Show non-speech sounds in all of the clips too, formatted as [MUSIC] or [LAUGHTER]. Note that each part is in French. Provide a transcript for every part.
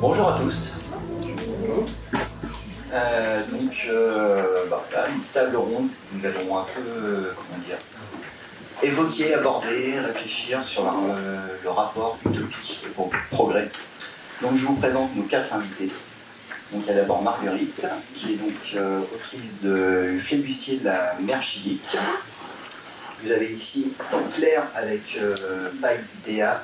Bonjour à tous. Euh, donc, euh, bah, une table ronde, nous allons un peu, euh, comment dire, évoquer, aborder, réfléchir sur le rapport utopie et progrès. Donc, je vous présente nos quatre invités. Donc, il y a d'abord Marguerite, qui est donc autrice de Flébussier de la mer chilique. Vous avez ici Claire avec euh, Païdea,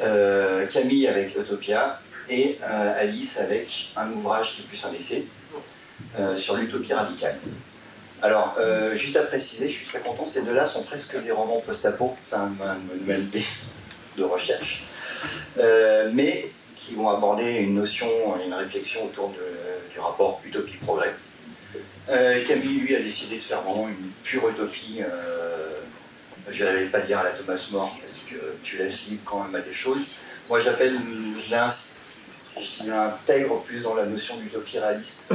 voilà. Camille avec Utopia et euh, Alice avec un ouvrage qui est plus un essai euh, sur l'utopie radicale. Alors, euh, juste à préciser, je suis très content, ces deux-là sont presque des romans post-apo, c'est nouvelle idée de recherche, mais qui vont aborder une notion, une réflexion autour du rapport utopie-progrès. Camille, lui, a décidé de faire vraiment une pure utopie. Je n'allais pas dire à la Thomas More, parce que tu laisses libre quand même à des choses. Moi, j'appelle, je qui intègre plus dans la notion d'utopie réaliste.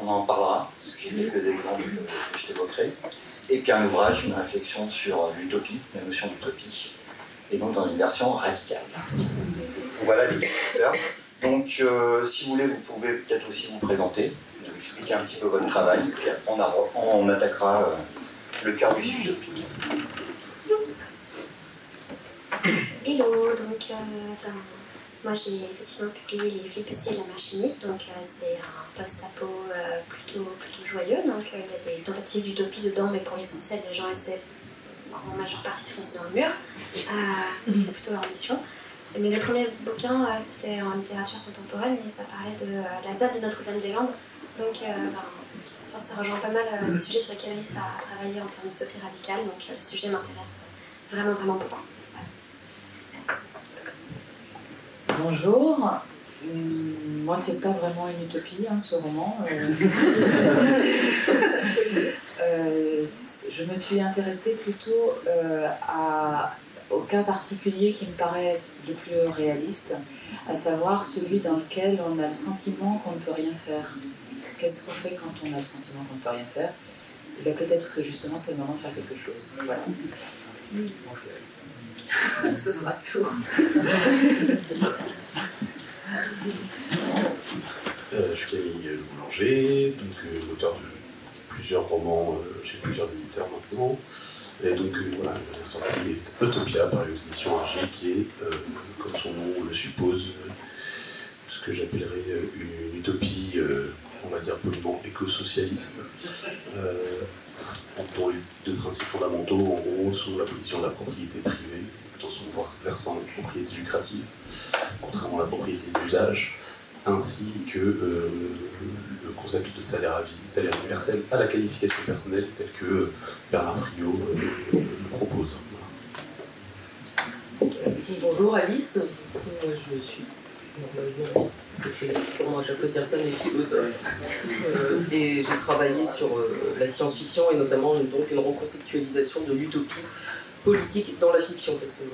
On en parlera, parce que j'ai quelques exemples que je t'évoquerai. Et puis un ouvrage, une réflexion sur l'utopie, la notion d'utopie, et donc dans une version radicale. Voilà les caractères. Donc, euh, si vous voulez, vous pouvez peut-être aussi vous présenter, vous expliquer un petit peu votre travail, puis après on, attaquera euh, le cœur du sujet. Hello, donc euh, moi, j'ai effectivement publié Les Flibustiers de la machine, donc euh, c'est un post-apo euh, plutôt, plutôt joyeux. Donc, il y a des tentatives d'utopie dedans, mais pour l'essentiel, les gens essaient en majeure partie de foncer dans le mur. c'est plutôt leur mission. Mais le premier bouquin, c'était en littérature contemporaine et ça parlait de la ZAD de Notre-Dame-des-Landes. Donc, ben, je pense que ça rejoint pas mal les sujets sur lesquels Alice a travaillé en termes d'utopie radicale. Donc, le sujet m'intéresse vraiment, vraiment beaucoup. Bonjour. Hum, moi, c'est pas vraiment une utopie, hein, ce roman. Euh. [LAUGHS] Euh, je me suis intéressée plutôt euh, au cas particulier qui me paraît le plus réaliste, à savoir celui dans lequel on a le sentiment qu'on ne peut rien faire. Qu'est-ce qu'on fait quand on a le sentiment qu'on ne peut rien faire? Eh peut-être que justement, c'est le moment de faire quelque chose. Voilà. [LAUGHS] Ce sera tout. Euh, je suis Camille Boulanger, donc euh, auteur de plusieurs romans euh, chez plusieurs éditeurs maintenant. Et donc voilà, j'ai sorti Utopia par l'édition AG qui est, comme son nom le suppose, que j'appellerais une, utopie, on va dire poliment éco-socialiste, dont les deux principes fondamentaux en gros sont la position de la propriété privée dans son versant de propriété lucrative, contrairement à la propriété d'usage, ainsi que euh, le concept de salaire à vie, salaire universel à la qualification personnelle tel que Bernard Friot euh, le propose. Bonjour Alice, moi je suis moi à chaque fois dire ça, mais philosophe. Euh, et j'ai travaillé sur la science-fiction et notamment donc une reconceptualisation de l'utopie politique dans la fiction, parce que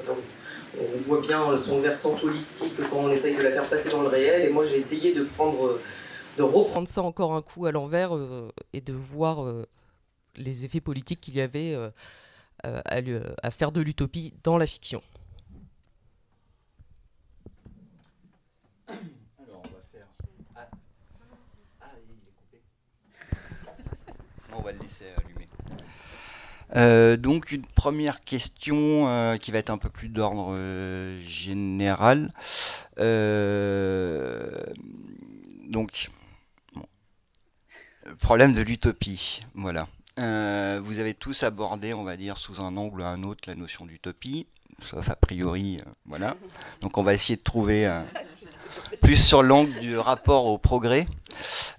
on voit bien son versant politique quand on essaye de la faire passer dans le réel, et moi j'ai essayé de prendre, de reprendre ça encore un coup à l'envers euh, et de voir euh, les effets politiques qu'il y avait euh, à faire de l'utopie dans la fiction. On va le laisser allumer. Euh, donc une première question euh, qui va être un peu plus d'ordre euh, général. donc, problème de l'utopie, voilà. vous avez tous abordé, on va dire, sous un angle ou un autre, la notion d'utopie, sauf a priori, voilà. Donc on va essayer de trouver plus sur l'angle du rapport au progrès.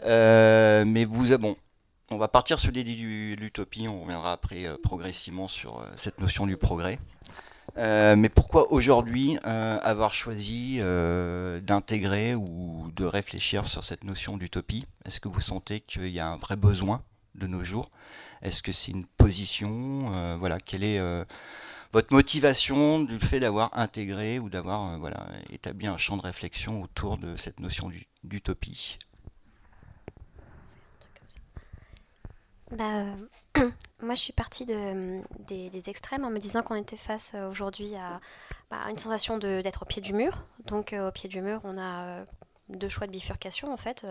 mais vous, bon, on va partir sur l'idée de l'utopie, on reviendra après euh, progressivement sur euh, cette notion du progrès. Euh, mais pourquoi aujourd'hui avoir choisi d'intégrer ou de réfléchir sur cette notion d'utopie? Est-ce que vous sentez qu'il y a un vrai besoin de nos jours? Est-ce que c'est une position Voilà, quelle est votre motivation du fait d'avoir intégré ou d'avoir établi un champ de réflexion autour de cette notion d'utopie? Bah, [CLEARS THROAT] Moi, je suis partie de, des, extrêmes en me disant qu'on était face euh, aujourd'hui à, bah, une sensation d'être au pied du mur. Donc au pied du mur, on a deux choix de bifurcation en fait.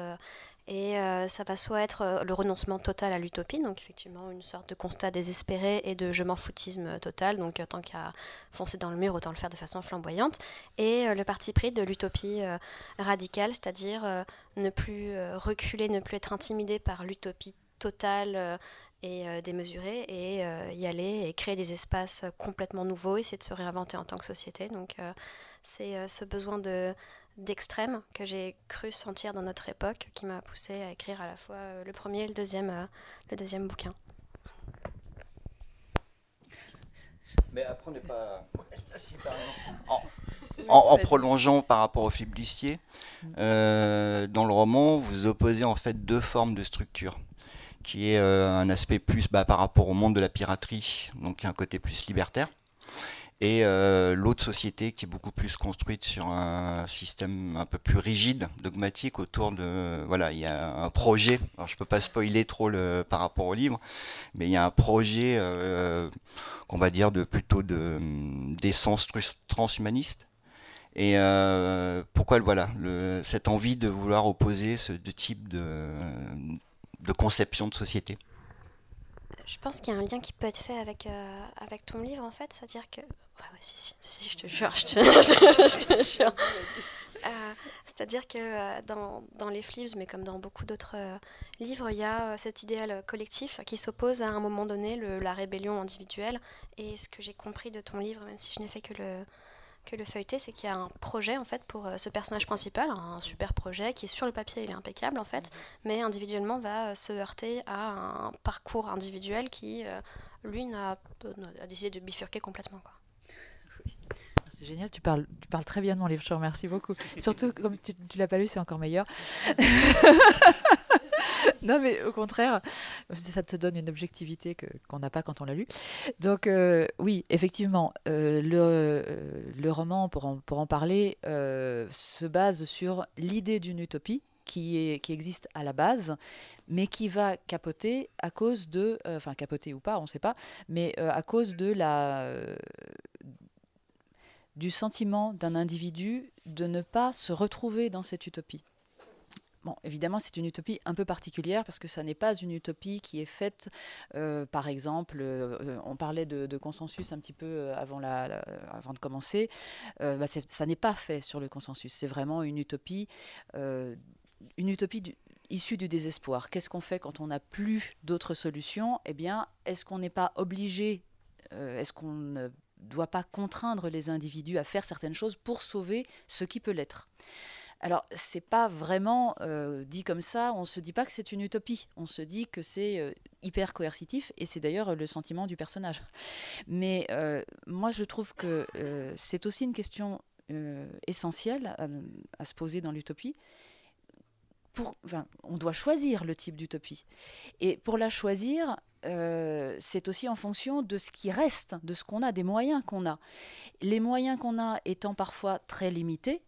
Et euh, ça va soit être euh, le renoncement total à l'utopie, donc effectivement une sorte de constat désespéré et de je m'en foutisme total, donc tant qu'à foncer dans le mur, autant le faire de façon flamboyante, et euh, le parti pris de l'utopie radicale, c'est-à-dire ne plus reculer, ne plus être intimidé par l'utopie totale et démesurée, et y aller et créer des espaces complètement nouveaux, essayer de se réinventer en tant que société. Donc c'est ce besoin de d'extrême que j'ai cru sentir dans notre époque qui m'a poussé à écrire à la fois euh, le premier et le deuxième, euh, le deuxième bouquin. Mais après, on n'est pas. en, prolongeant par rapport au fiblistier, euh, dans le roman, vous opposez en fait deux formes de structure, qui est un aspect plus bah, par rapport au monde de la piraterie, donc un côté plus libertaire, et euh, l'autre société qui est beaucoup plus construite sur un système un peu plus rigide, dogmatique autour de voilà, il y a un projet. Alors je peux pas spoiler trop par rapport au livre, mais il y a un projet euh, qu'on va dire de plutôt de d'essence transhumaniste. Et euh, pourquoi voilà cette envie de vouloir opposer ce types de, de conception de société je pense qu'il y a un lien qui peut être fait avec, avec ton livre en fait, c'est-à-dire que si, si, je te jure, [LAUGHS] je te, je te jure. Euh, c'est-à-dire que euh, dans, dans, les Flips, mais comme dans beaucoup d'autres euh, livres, il y a cet idéal collectif qui s'oppose à un moment donné la rébellion individuelle. Et ce que j'ai compris de ton livre, même si je n'ai fait que le, que le feuilleter, c'est qu'il y a un projet en fait pour ce personnage principal, un super projet qui est sur le papier, il est impeccable en fait, mais individuellement va se heurter à un parcours individuel qui, lui, a, a décidé de bifurquer complètement. Quoi c'est génial, tu parles, tu parles très bien de mon livre, je te remercie beaucoup. Surtout, comme tu ne l'as pas lu, c'est encore meilleur. [LAUGHS] [LAUGHS] non, mais au contraire, ça te donne une objectivité qu'on n'a pas quand on l'a lu. Donc, euh, oui, effectivement, euh, le, euh, le, roman, pour en, parler, se base sur l'idée d'une utopie qui, existe à la base, mais qui va capoter à cause de, enfin capoter ou pas, on ne sait pas, mais à cause du sentiment d'un individu de ne pas se retrouver dans cette utopie. Bon, évidemment, c'est une utopie un peu particulière parce que ça n'est pas une utopie qui est faite, euh, par exemple, euh, on parlait de, consensus un petit peu euh, avant, la, avant de commencer, bah, ça n'est pas fait sur le consensus. C'est vraiment une utopie, une utopie issue du désespoir. Qu'est-ce qu'on fait quand on n'a plus d'autres solutions? Eh bien, est-ce qu'on n'est pas obligé est-ce qu'on doit pas contraindre les individus à faire certaines choses pour sauver ce qui peut l'être? Alors, c'est pas vraiment euh, dit comme ça, on se dit pas que c'est une utopie, on se dit que c'est euh, hyper coercitif, et c'est d'ailleurs le sentiment du personnage. Mais euh, moi, je trouve que c'est aussi une question essentielle à, se poser dans l'utopie. On doit choisir le type d'utopie. Et pour la choisir, euh, c'est aussi en fonction de ce qui reste, de ce qu'on a, des moyens qu'on a. Les moyens qu'on a étant parfois très limités,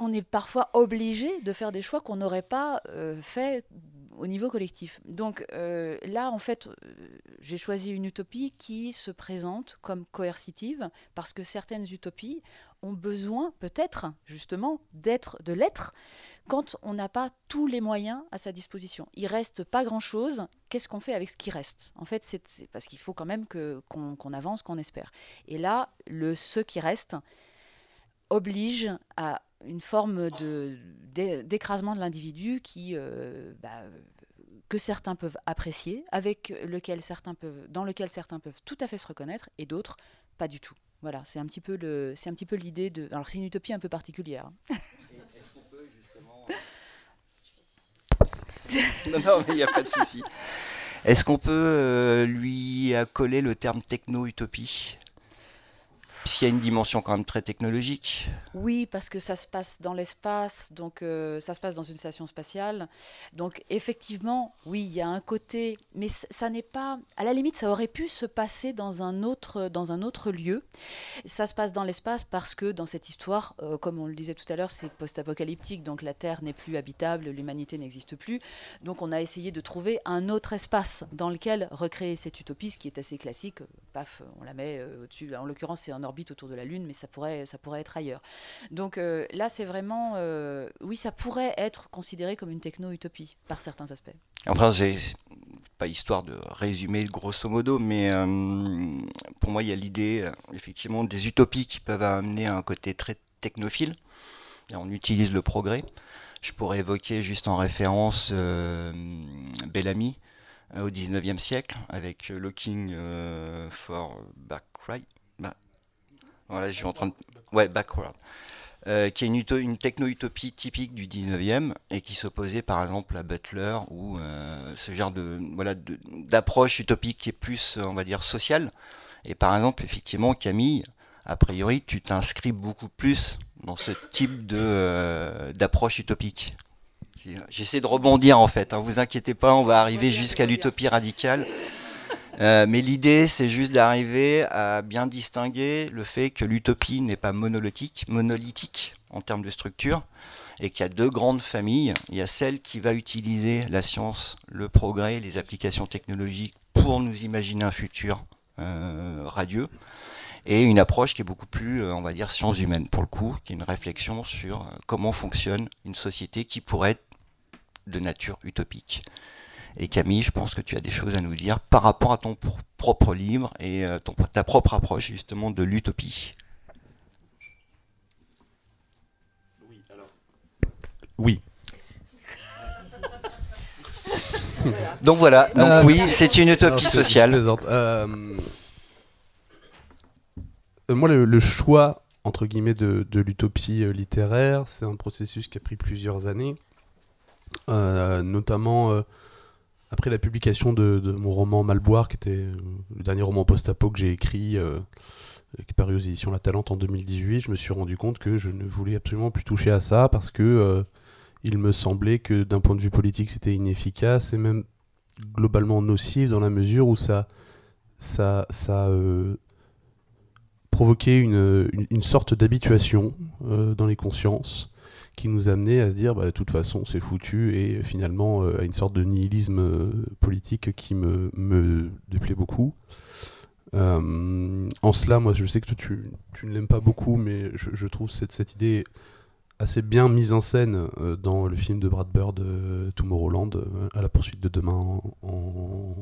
on est parfois obligé de faire des choix qu'on n'aurait pas euh, fait au niveau collectif. Donc euh, là, en fait, euh, j'ai choisi une utopie qui se présente comme coercitive parce que certaines utopies ont besoin, peut-être, justement, d'être, de l'être quand on n'a pas tous les moyens à sa disposition. Il reste pas grand-chose. Qu'est-ce qu'on fait avec ce qui reste? En fait, c'est parce qu'il faut quand même qu'on, avance, qu'on espère. Et là, le ce qui reste oblige à une forme d'écrasement de l'individu qui, euh, bah, que certains peuvent apprécier, avec lequel certains peuvent, dans lequel certains peuvent tout à fait se reconnaître, et d'autres pas du tout. Voilà, c'est un petit peu le, c'est un petit peu l'idée de. Alors c'est une utopie un peu particulière. Est-ce qu'on peut justement. non, non, mais il n'y a pas de souci. Est-ce qu'on peut euh, lui accoler le terme techno-utopie? Puisqu'il y a une dimension quand même très technologique. Oui, parce que ça se passe dans l'espace, donc euh, ça se passe dans une station spatiale. Donc effectivement, oui, il y a un côté, mais ça n'est pas. À la limite, ça aurait pu se passer dans un autre, dans un autre lieu. Ça se passe dans l'espace parce que dans cette histoire, euh, comme on le disait tout à l'heure, c'est post-apocalyptique, donc la Terre n'est plus habitable, l'humanité n'existe plus. Donc on a essayé de trouver un autre espace dans lequel recréer cette utopie, ce qui est assez classique. Paf, on la met euh, au-dessus. En l'occurrence, c'est en orbite orbite autour de la Lune, mais ça pourrait, ça pourrait être ailleurs. Donc là, c'est vraiment, oui, ça pourrait être considéré comme une techno-utopie par certains aspects. Enfin, j'ai pas histoire de résumer grosso modo, mais pour moi, il y a l'idée, effectivement, des utopies qui peuvent amener un côté très technophile. on utilise le progrès. Je pourrais évoquer juste en référence euh, Bellamy euh, au 19e siècle avec Looking euh, for Backward. Voilà, je suis en train de. Ouais, Backward. qui est une, une techno-utopie typique du 19e et qui s'opposait par exemple à Butler ou ce genre de voilà d'approche utopique qui est plus on va dire sociale et par exemple effectivement Camille a priori tu t'inscris beaucoup plus dans ce type de euh, d'approche utopique. J'essaie de rebondir en fait, hein, vous inquiétez pas, on va arriver jusqu'à l'utopie radicale. Euh, mais l'idée, c'est juste d'arriver à bien distinguer le fait que l'utopie n'est pas monolithique, monolithique en termes de structure, et qu'il y a deux grandes familles. Il y a celle qui va utiliser la science, le progrès, les applications technologiques pour nous imaginer un futur euh, radieux, et une approche qui est beaucoup plus, euh, on va dire, sciences humaines pour le coup, qui est une réflexion sur comment fonctionne une société qui pourrait être de nature utopique. Et Camille, je pense que tu as des choses à nous dire par rapport à ton propre livre et euh, ta propre approche justement de l'utopie. Oui, alors. Oui. [LAUGHS] Donc voilà, donc oui, c'est une utopie sociale. Euh, moi, le, choix, entre guillemets, de, l'utopie euh, littéraire, c'est un processus qui a pris plusieurs années, euh, notamment après la publication de, mon roman Malboire, qui était le dernier roman post-apo que j'ai écrit, qui est paru aux éditions La Talente en 2018, je me suis rendu compte que je ne voulais absolument plus toucher à ça parce que il me semblait que d'un point de vue politique, c'était inefficace et même globalement nocif dans la mesure où ça, ça, ça provoquer une, une, sorte d'habituation euh, dans les consciences qui nous amenait à se dire bah, de toute façon c'est foutu et finalement euh, à une sorte de nihilisme euh, politique qui me, me déplaît beaucoup. en cela, moi je sais que tu, tu ne l'aimes pas beaucoup, mais je, trouve cette, cette idée assez bien mise en scène dans le film de Brad Bird, Tomorrowland, à la poursuite de demain en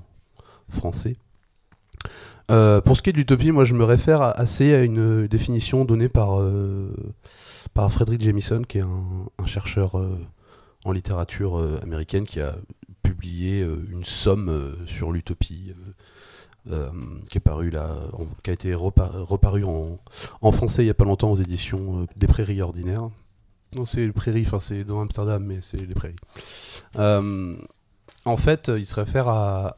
français. Euh, pour ce qui est de l'utopie, moi je me réfère assez à une définition donnée par, euh, par Frederick Jamison, qui est un, chercheur euh, en littérature américaine qui a publié une somme sur l'utopie. qui est paru là, qui a été reparu en, en, français il n'y a pas longtemps aux éditions des Prairies Ordinaires. Non, c'est les Prairies, enfin c'est dans Amsterdam, mais c'est les Prairies. En fait, il se réfère à,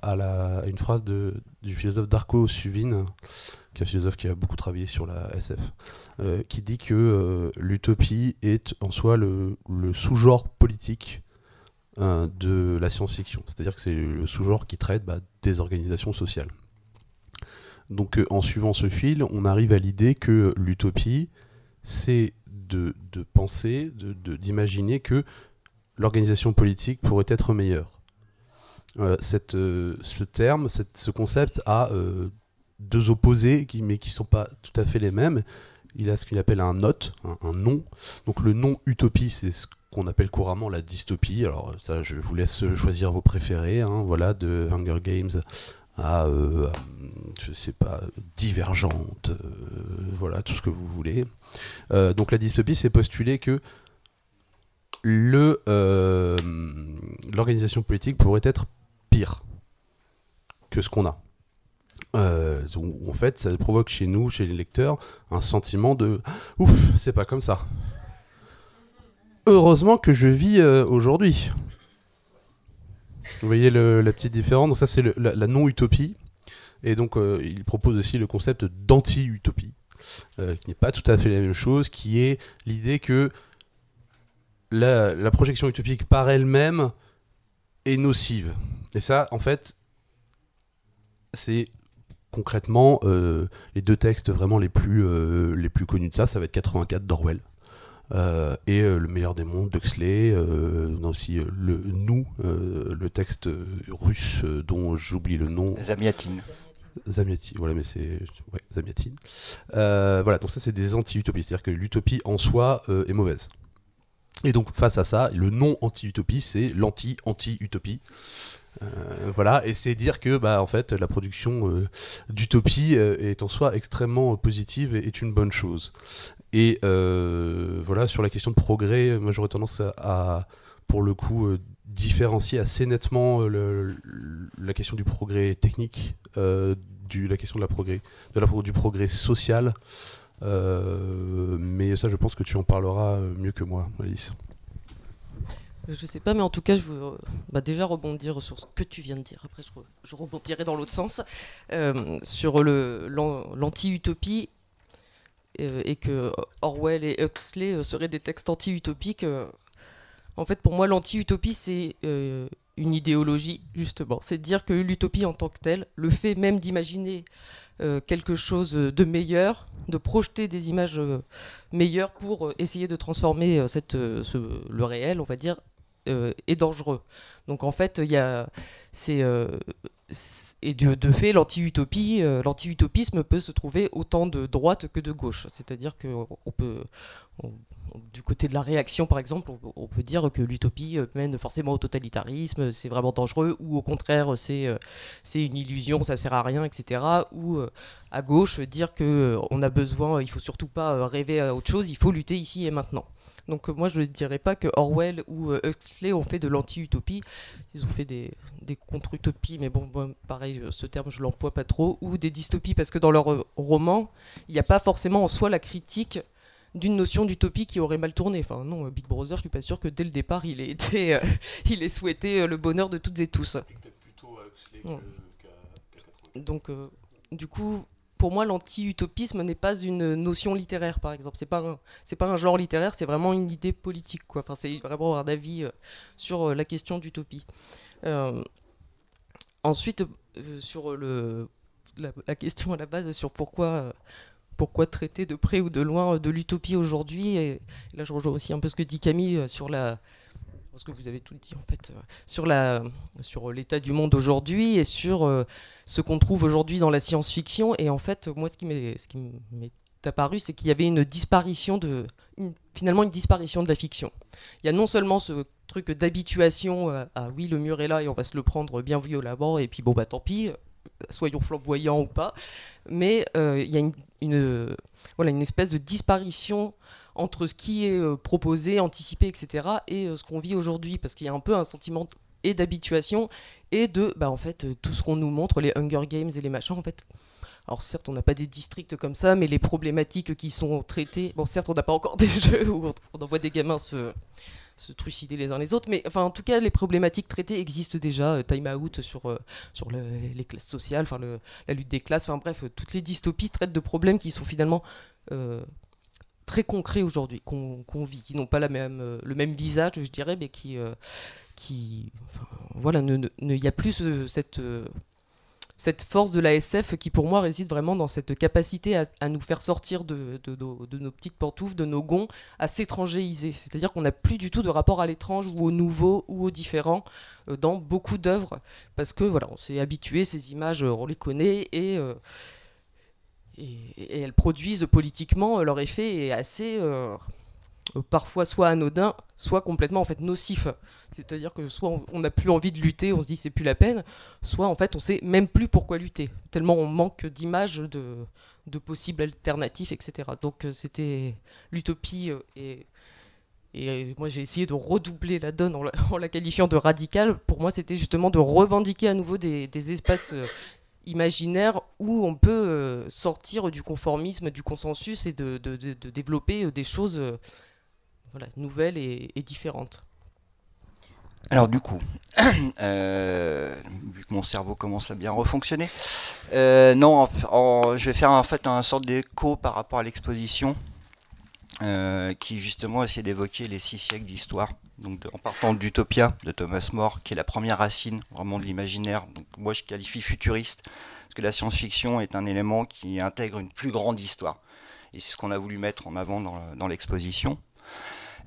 une phrase du philosophe Darko Suvin, qui est un philosophe qui a beaucoup travaillé sur la SF, euh, qui dit que euh, l'utopie est en soi le, sous-genre politique euh, de la science-fiction. C'est-à-dire que c'est le sous-genre qui traite bah, des organisations sociales. Donc en suivant ce fil, on arrive à l'idée que l'utopie, c'est de, penser, d'imaginer que l'organisation politique pourrait être meilleure. Cette, ce terme, ce concept a deux opposés, mais qui ne sont pas tout à fait les mêmes. Il a ce qu'il appelle un note, un, nom. Donc le nom utopie, c'est ce qu'on appelle couramment la dystopie. Alors ça, je vous laisse choisir vos préférés. Hein, voilà, de Hunger Games à, je sais pas, divergente, voilà, tout ce que vous voulez. donc la dystopie, c'est postuler que le l'organisation politique pourrait être pire que ce qu'on a. Euh, en fait, ça provoque chez nous, chez les lecteurs, un sentiment de ouf, c'est pas comme ça. Heureusement que je vis euh, aujourd'hui. Vous voyez la petite différence? Donc ça, c'est la, non-utopie. Et donc, euh, il propose aussi le concept d'anti-utopie, qui n'est pas tout à fait la même chose, qui est l'idée que la, la projection utopique par elle-même est nocive. Et ça, en fait, c'est concrètement euh, les deux textes vraiment les plus, euh, les plus connus de ça, ça va être 84 d'Orwell. Euh, et Le meilleur des mondes d'Huxley, on a aussi le Nous, le texte russe dont j'oublie le nom. Zamiatine. Zamiati, voilà, mais c'est ouais, voilà, donc ça c'est des anti-utopies, c'est-à-dire que l'utopie en soi est mauvaise. Et donc face à ça, le non anti-utopie, c'est l'anti-anti-utopie. Euh, voilà, et c'est dire que bah, en fait, la production euh, d'utopie euh, est en soi extrêmement positive et est une bonne chose. Et voilà, sur la question de progrès, moi j'aurais tendance à, pour le coup, différencier assez nettement la question du progrès technique, du, la question progrès, du progrès social. Mais ça, je pense que tu en parleras mieux que moi, Alice. Je sais pas, mais en tout cas, je veux euh, bah, déjà rebondir sur ce que tu viens de dire. Après, je, re- je rebondirai dans l'autre sens. Euh, sur le- l'an- l'anti-utopie euh, et que Orwell et Huxley seraient des textes anti-utopiques. en fait, pour moi, l'anti-utopie, c'est une idéologie, justement. C'est dire que l'utopie en tant que telle, le fait même d'imaginer quelque chose de meilleur, de projeter des images meilleures pour essayer de transformer le réel, on va dire, est dangereux. Donc en fait, il y a, c'est, euh, et de, fait, l'anti-utopie, euh, l'anti-utopisme peut se trouver autant de droite que de gauche. C'est-à-dire que on peut, du côté de la réaction, par exemple, on, peut dire que l'utopie euh, mène forcément au totalitarisme, c'est vraiment dangereux, ou au contraire, c'est, euh, c'est une illusion, ça sert à rien, etc. Ou euh, à gauche, dire que euh, on a besoin, il faut surtout pas euh, rêver à autre chose, il faut lutter ici et maintenant. Donc euh, moi je ne dirais pas que Orwell ou euh, Huxley ont fait de l'anti-utopie, ils ont fait des, des contre-utopies, mais bon, pareil, euh, ce terme je l'emploie pas trop, ou des dystopies, parce que dans leur roman, il n'y a pas forcément en soi la critique d'une notion d'utopie qui aurait mal tourné. Enfin non, Big Brother, je suis pas sûr que dès le départ il ait été, euh, [LAUGHS] il ait souhaité le bonheur de toutes et tous. Ouais. Donc, euh, du coup, pour moi, l'anti-utopisme n'est pas une notion littéraire, par exemple. C'est pas un, c'est pas un genre littéraire, c'est vraiment une idée politique. Enfin, c'est vraiment un avis euh, sur euh, la question d'utopie. Euh, ensuite, euh, sur le, la, la question à la base sur pourquoi. pourquoi traiter de près ou de loin de l'utopie aujourd'hui et, là je rejoins aussi un peu ce que dit Camille sur la parce que vous avez tout dit en fait euh, sur la sur l'état du monde aujourd'hui et sur euh, ce qu'on trouve aujourd'hui dans la science-fiction. Et en fait, moi, ce qui m'est ce qui m'est apparu, c'est qu'il y avait une disparition de finalement une disparition de la fiction. Il y a non seulement ce truc d'habituation à, oui le mur est là et on va se le prendre bien violemment et puis bon bah tant pis euh, soyons flamboyants ou pas mais euh, il y a une, voilà une espèce de disparition entre ce qui est euh, proposé anticipé etc et euh, ce qu'on vit aujourd'hui. Parce qu'il y a un peu un sentiment et d'habituation et de bah en fait euh, tout ce qu'on nous montre les Hunger Games et les machins en fait. Alors certes on n'a pas des districts comme ça mais les problématiques qui sont traitées bon certes on n'a pas encore [LAUGHS] des jeux où on, envoie des gamins se trucider les uns les autres mais enfin en tout cas les problématiques traitées existent déjà time out sur sur le- les classes sociales enfin la lutte des classes enfin bref toutes les dystopies traitent de problèmes qui sont finalement très concrets aujourd'hui qu'on vit qui n'ont pas euh, le même visage je dirais mais qui euh, qui voilà il y a plus euh, cette cette force de la SF qui pour moi réside vraiment dans cette capacité à, nous faire sortir de, nos- petites pantoufles, de nos gonds, à s'étrangéiser. C'est-à-dire qu'on n'a plus du tout de rapport à l'étrange ou au nouveau ou au différent dans beaucoup d'œuvres parce que voilà, on s'est habitué, ces images, on les connaît et, et, elles produisent politiquement euh, leur effet est assez euh, parfois soit anodin, soit complètement en fait nocif. C'est-à-dire que soit on- n'a plus envie de lutter, on se dit c'est plus la peine, soit en fait on sait même plus pourquoi lutter, tellement on manque d'images de, de possibles alternatives, etc. Donc euh, c'était l'utopie et, et moi j'ai essayé de redoubler la donne en la, [LAUGHS] en la qualifiant de radicale. Pour moi c'était justement de revendiquer à nouveau des, des espaces imaginaires où on peut euh, sortir du conformisme, du consensus et de, de- développer euh, des choses euh, nouvelles et- différentes. Alors du coup, [CLEARS THROAT] vu que mon cerveau commence à bien refonctionner, non, je vais faire en fait un sorte d'écho par rapport à l'exposition, euh, qui justement essaie d'évoquer les six siècles d'histoire. Donc en partant d'Utopia de Thomas More, qui est la première racine vraiment de l'imaginaire. Moi je qualifie futuriste, parce que la science-fiction est un élément qui intègre une plus grande histoire. Et c'est ce qu'on a voulu mettre en avant dans l'exposition.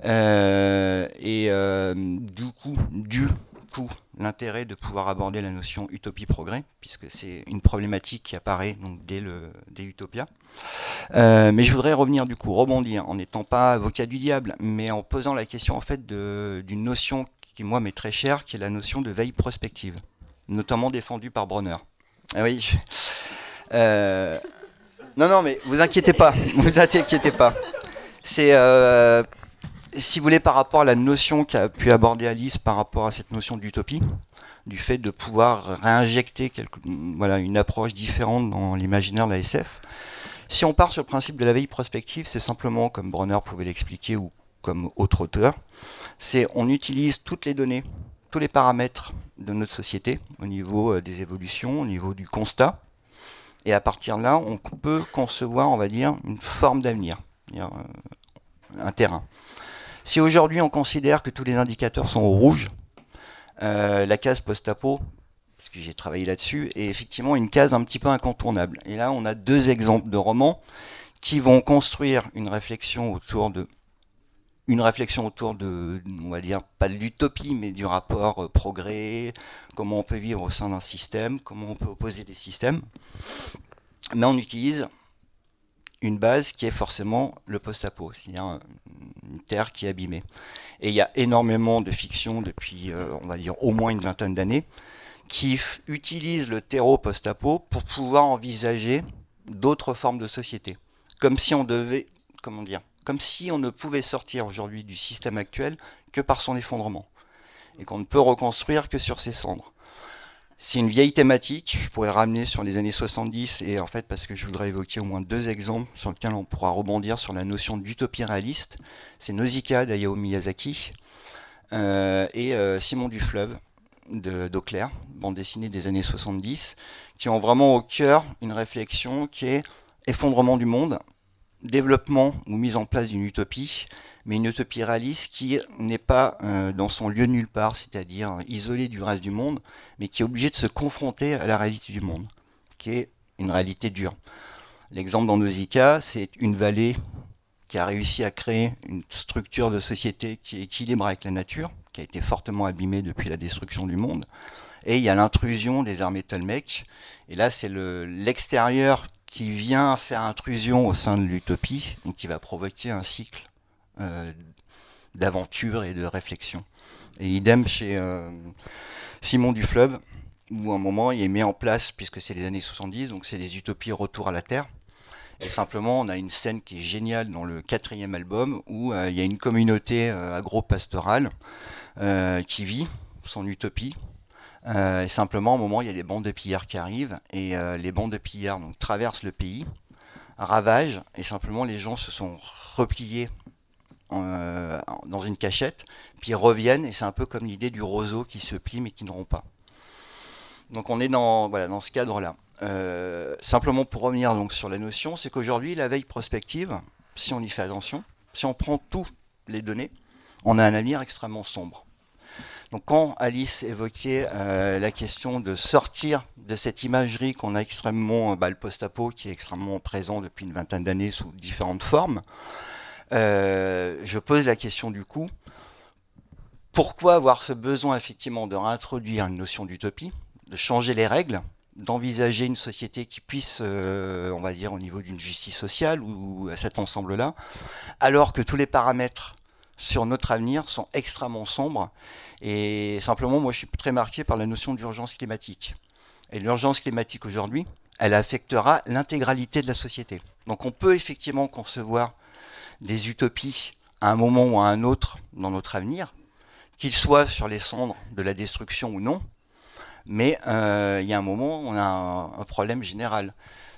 Euh, et euh, du coup, dû beaucoup l'intérêt de pouvoir aborder la notion utopie-progrès, puisque c'est une problématique qui apparaît donc, dès, le, dès Utopia. Euh, mais je voudrais revenir du coup, rebondir, en n'étant pas avocat du diable, mais en posant la question en fait d'une notion qui moi m'est très chère, qui est la notion de veille prospective, notamment défendue par Bronner. Ah oui. Euh, non, non, mais vous inquiétez pas, [LAUGHS] vous inquiétez pas. C'est euh, si vous voulez, par rapport à la notion qu'a pu aborder Alice par rapport à cette notion d'utopie, du fait de pouvoir réinjecter voilà, une approche différente dans l'imaginaire de la SF. Si on part sur le principe de la veille prospective, c'est simplement, comme Bronner pouvait l'expliquer ou comme autre auteur, c'est on utilise toutes les données, tous les paramètres de notre société au niveau euh, des évolutions, au niveau du constat, et à partir de là, on peut concevoir, on va dire, une forme d'avenir, euh, un terrain. Si aujourd'hui on considère que tous les indicateurs sont au rouge, euh, la case post-apo, parce que j'ai travaillé là-dessus, est effectivement une case un petit peu incontournable. Et là, on a deux exemples de romans qui vont construire une réflexion autour de une réflexion autour de, on va dire, pas de l'utopie, mais du rapport euh, progrès, comment on peut vivre au sein d'un système, comment on peut opposer des systèmes. Mais on utilise une base qui est forcément le post-apo, c'est-à-dire une terre qui est abîmée. Et il y a énormément de fiction depuis, euh, on va dire, au moins une vingtaine d'années, qui utilisent le terreau post-apo pour pouvoir envisager d'autres formes de société. Comme si on devait, comment dire, comme si on ne pouvait sortir aujourd'hui du système actuel que par son effondrement. Et qu'on ne peut reconstruire que sur ses cendres. C'est une vieille thématique, je pourrais ramener sur les années 70, et en fait parce que je voudrais évoquer au moins deux exemples sur lesquels on pourra rebondir sur la notion d'utopie réaliste. C'est Nausicaa d'Ayao Miyazaki euh, et euh, Simon du Fleuve d'Auclair, bande dessinée des années 70, qui ont vraiment au cœur une réflexion qui est effondrement du monde, développement ou mise en place d'une utopie, mais une utopie réaliste qui n'est pas euh, dans son lieu nulle part, c'est-à-dire isolée du reste du monde, mais qui est obligée de se confronter à la réalité du monde, qui est une réalité dure. L'exemple dans Nausicaa, c'est une vallée qui a réussi à créer une structure de société qui est équilibrée avec la nature, qui a été fortement abîmée depuis la destruction du monde. Et il y a l'intrusion des armées Tolmec. Et là, c'est l'extérieur qui vient faire intrusion au sein de l'utopie, qui va provoquer un cycle euh, d'aventure et de réflexion. Et idem chez euh, Simon du Fleuve, où à un moment il est mis en place, puisque c'est les années 70, donc c'est les utopies retour à la Terre. Et simplement, on a une scène qui est géniale dans le quatrième album, où euh, il y a une communauté agro-pastorale qui vit son utopie. Et simplement, au moment, il y a des bandes de pillards qui arrivent, et les bandes de pillards traversent le pays, ravagent, et simplement les gens se sont repliés euh, dans une cachette, puis reviennent, et c'est un peu comme l'idée du roseau qui se plie mais qui ne rompt pas. Donc on est dans, voilà, ce cadre-là. Euh, simplement pour revenir donc sur la notion, c'est qu'aujourd'hui, la veille prospective, si on y fait attention, si on prend toutes les données, on a un avenir extrêmement sombre. Donc quand Alice évoquait euh, la question de sortir de cette imagerie qu'on a extrêmement, bah, le post-apo qui est extrêmement présent depuis une vingtaine d'années sous différentes formes, euh, je pose la question du coup, pourquoi avoir ce besoin effectivement de réintroduire une notion d'utopie, de changer les règles, d'envisager une société qui puisse, euh, on va dire, au niveau d'une justice sociale ou, à cet ensemble-là, alors que tous les paramètres sur notre avenir sont extrêmement sombres. Et simplement, moi, je suis très marqué par la notion d'urgence climatique. Et l'urgence climatique aujourd'hui, elle affectera l'intégralité de la société. Donc on peut effectivement concevoir des utopies à un moment ou à un autre dans notre avenir, qu'ils soient sur les cendres de la destruction ou non, mais euh, il y a un moment où on a un, problème général.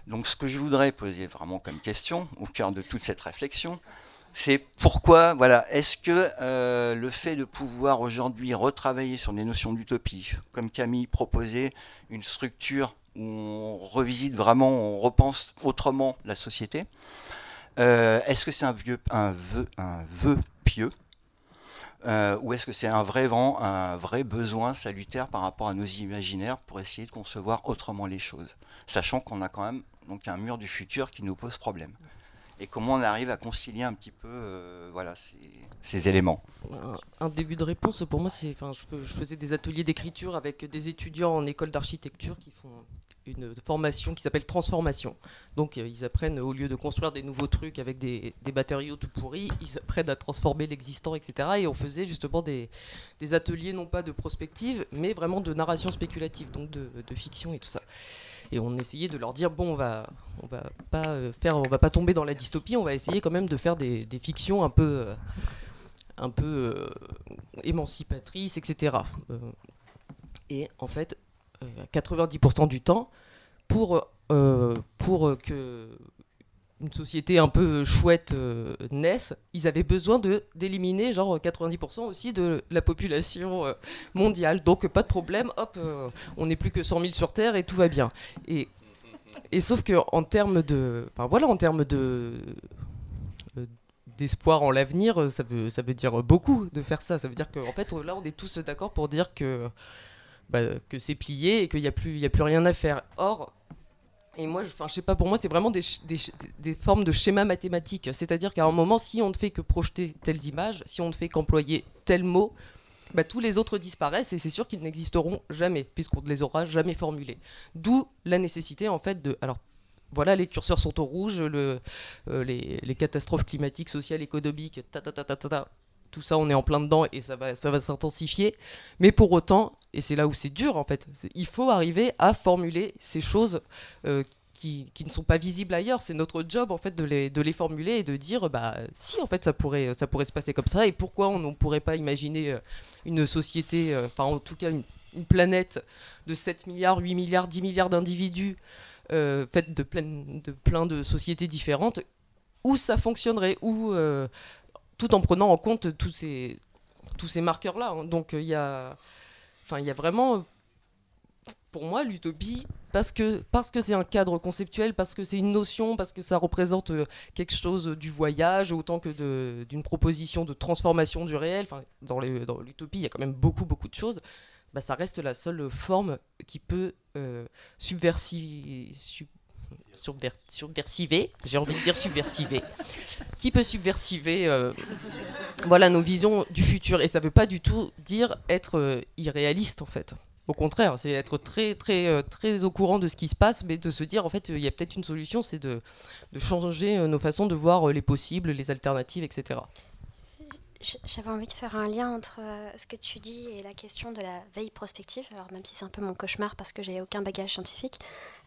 Donc ce que je voudrais poser vraiment comme question, au cœur de toute cette réflexion, c'est pourquoi, voilà, est-ce que euh, le fait de pouvoir aujourd'hui retravailler sur des notions d'utopie, comme Camille proposait une structure où on revisite vraiment, on repense autrement la société, euh, est-ce que c'est un, vœu, un vœu pieux euh, ou est-ce que c'est un vrai vent, un vrai besoin salutaire par rapport à nos imaginaires pour essayer de concevoir autrement les choses, sachant qu'on a quand même donc un mur du futur qui nous pose problème. Et comment on arrive à concilier un petit peu euh, voilà, ces, éléments. Un, début de réponse pour moi, c'est, enfin, je, fais- je faisais des ateliers d'écriture avec des étudiants en école d'architecture qui font une formation qui s'appelle transformation. Donc euh, ils apprennent au lieu de construire des nouveaux trucs avec des, matériaux tout pourris, ils apprennent à transformer l'existant, etc. Et on faisait justement des, ateliers non pas de prospective, mais vraiment de narration spéculative, donc de fiction et tout ça. Et on essayait de leur dire bon, on va, on va pas euh, faire, on va pas tomber dans la dystopie, on va essayer quand même de faire des, des fictions un peu, euh, un peu euh, émancipatrices, etc. Et en fait, euh, 90% du temps, pour, pour que une société un peu chouette euh, naisse, ils avaient besoin de d'éliminer genre 90% aussi de la population euh, mondiale. Donc pas de problème, hop, euh, on n'est plus que 100 000 sur Terre et tout va bien. Et, et sauf que en termes de, enfin voilà, en termes de euh, d'espoir en l'avenir, ça veut ça veut dire beaucoup de faire ça. Ça veut dire qu'en fait là on est tous d'accord pour dire que bah, que c'est plié et qu'il n'y a plus y a plus rien à faire. Or et moi, je, je sais pas, pour moi, c'est vraiment des, des, des formes de schémas mathématiques. C'est-à-dire qu'à un moment, si on ne fait que projeter telles images, si on ne fait qu'employer tel mot, bah, tous les autres disparaissent et c'est sûr qu'ils n'existeront jamais, puisqu'on ne les aura jamais formulés. D'où la nécessité, en fait, de. Alors, voilà, les curseurs sont au rouge, le, euh, les, les catastrophes climatiques, sociales, économiques, ta, ta, ta, ta, ta, ta, tout ça, on est en plein dedans et ça va, ça va s'intensifier. Mais pour autant, et c'est là où c'est dur en fait, il faut arriver à formuler ces choses euh, qui, qui ne sont pas visibles ailleurs. C'est notre job en fait de les, de les formuler et de dire bah si en fait ça pourrait, ça pourrait se passer comme ça et pourquoi on ne pourrait pas imaginer euh, une société, euh, enfin en tout cas une, planète de 7 milliards, 8 milliards, 10 milliards d'individus euh, faite de, plein, de plein de sociétés différentes où ça fonctionnerait, où tout en prenant en compte tous ces, tous ces marqueurs-là. hein. Donc il y a, y a vraiment, pour moi, l'utopie parce que parce que c'est un cadre conceptuel, parce que c'est une notion, parce que ça représente euh, quelque chose du voyage autant que d'une proposition de transformation du réel. Dans l'utopie, il y a quand même beaucoup beaucoup de choses. Bah, ça reste la seule forme qui peut euh, subver- subversiver, j'ai envie de dire subversiver, qui peut subversiver euh, voilà, nos visions du futur? Et ça ne veut pas du tout dire être euh, irréaliste, en fait. Au contraire, c'est être très, très, euh, très au courant de ce qui se passe, mais de se dire, en fait, il y a peut-être une solution, c'est de, de changer nos façons de voir les possibles, les alternatives, etc. J'avais envie de faire un lien entre ce que tu dis et la question de la veille prospective. Alors même si c'est un peu mon cauchemar parce que j'ai aucun bagage scientifique.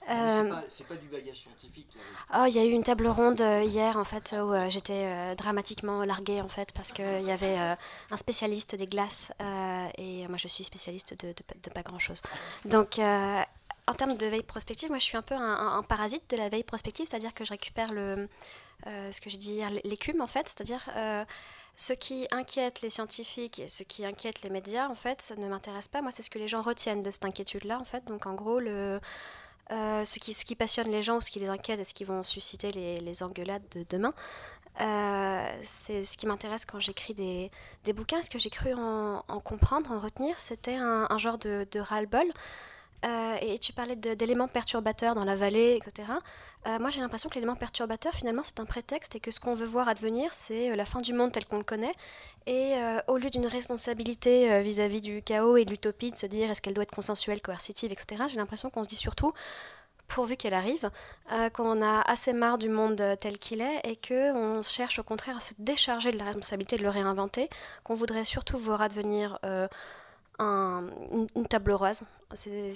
Euh, C'est pas, du bagage scientifique. Oh, il y a eu une table ronde euh, hier en fait où euh, j'étais euh, dramatiquement larguée en fait parce qu'il y avait un spécialiste des glaces et moi je suis spécialiste de, de, de pas grand chose. Donc en termes de veille prospective, moi je suis un peu un, un- un parasite de la veille prospective, c'est-à-dire que je récupère le, ce que je dis l'écume en fait, c'est-à-dire ce qui inquiète les scientifiques et ce qui inquiète les médias en fait ne m'intéresse pas. Moi c'est ce que les gens retiennent de cette inquiétude-là en fait. Donc en gros le euh, ce, qui, ce qui passionne les gens, ce qui les inquiète et ce qui vont susciter les, les engueulades de demain. Euh, c'est ce qui m'intéresse quand j'écris des, des bouquins. Ce que j'ai cru en, en comprendre, en retenir, c'était un, un genre de, de ras-le-bol. Euh, et tu parlais d'éléments perturbateurs dans la vallée, etc. Euh, moi, j'ai l'impression que l'élément perturbateur, finalement, c'est un prétexte et que ce qu'on veut voir advenir, c'est euh, la fin du monde tel qu'on le connaît. Et au lieu d'une responsabilité vis-à-vis du chaos et de l'utopie, de se dire est-ce qu'elle doit être consensuelle, coercitive, etc., j'ai l'impression qu'on se dit surtout, pourvu qu'elle arrive, qu'on a assez marre du monde tel qu'il est et qu'on cherche au contraire à se décharger de la responsabilité de le réinventer, qu'on voudrait surtout voir advenir un- une, table rase. C'est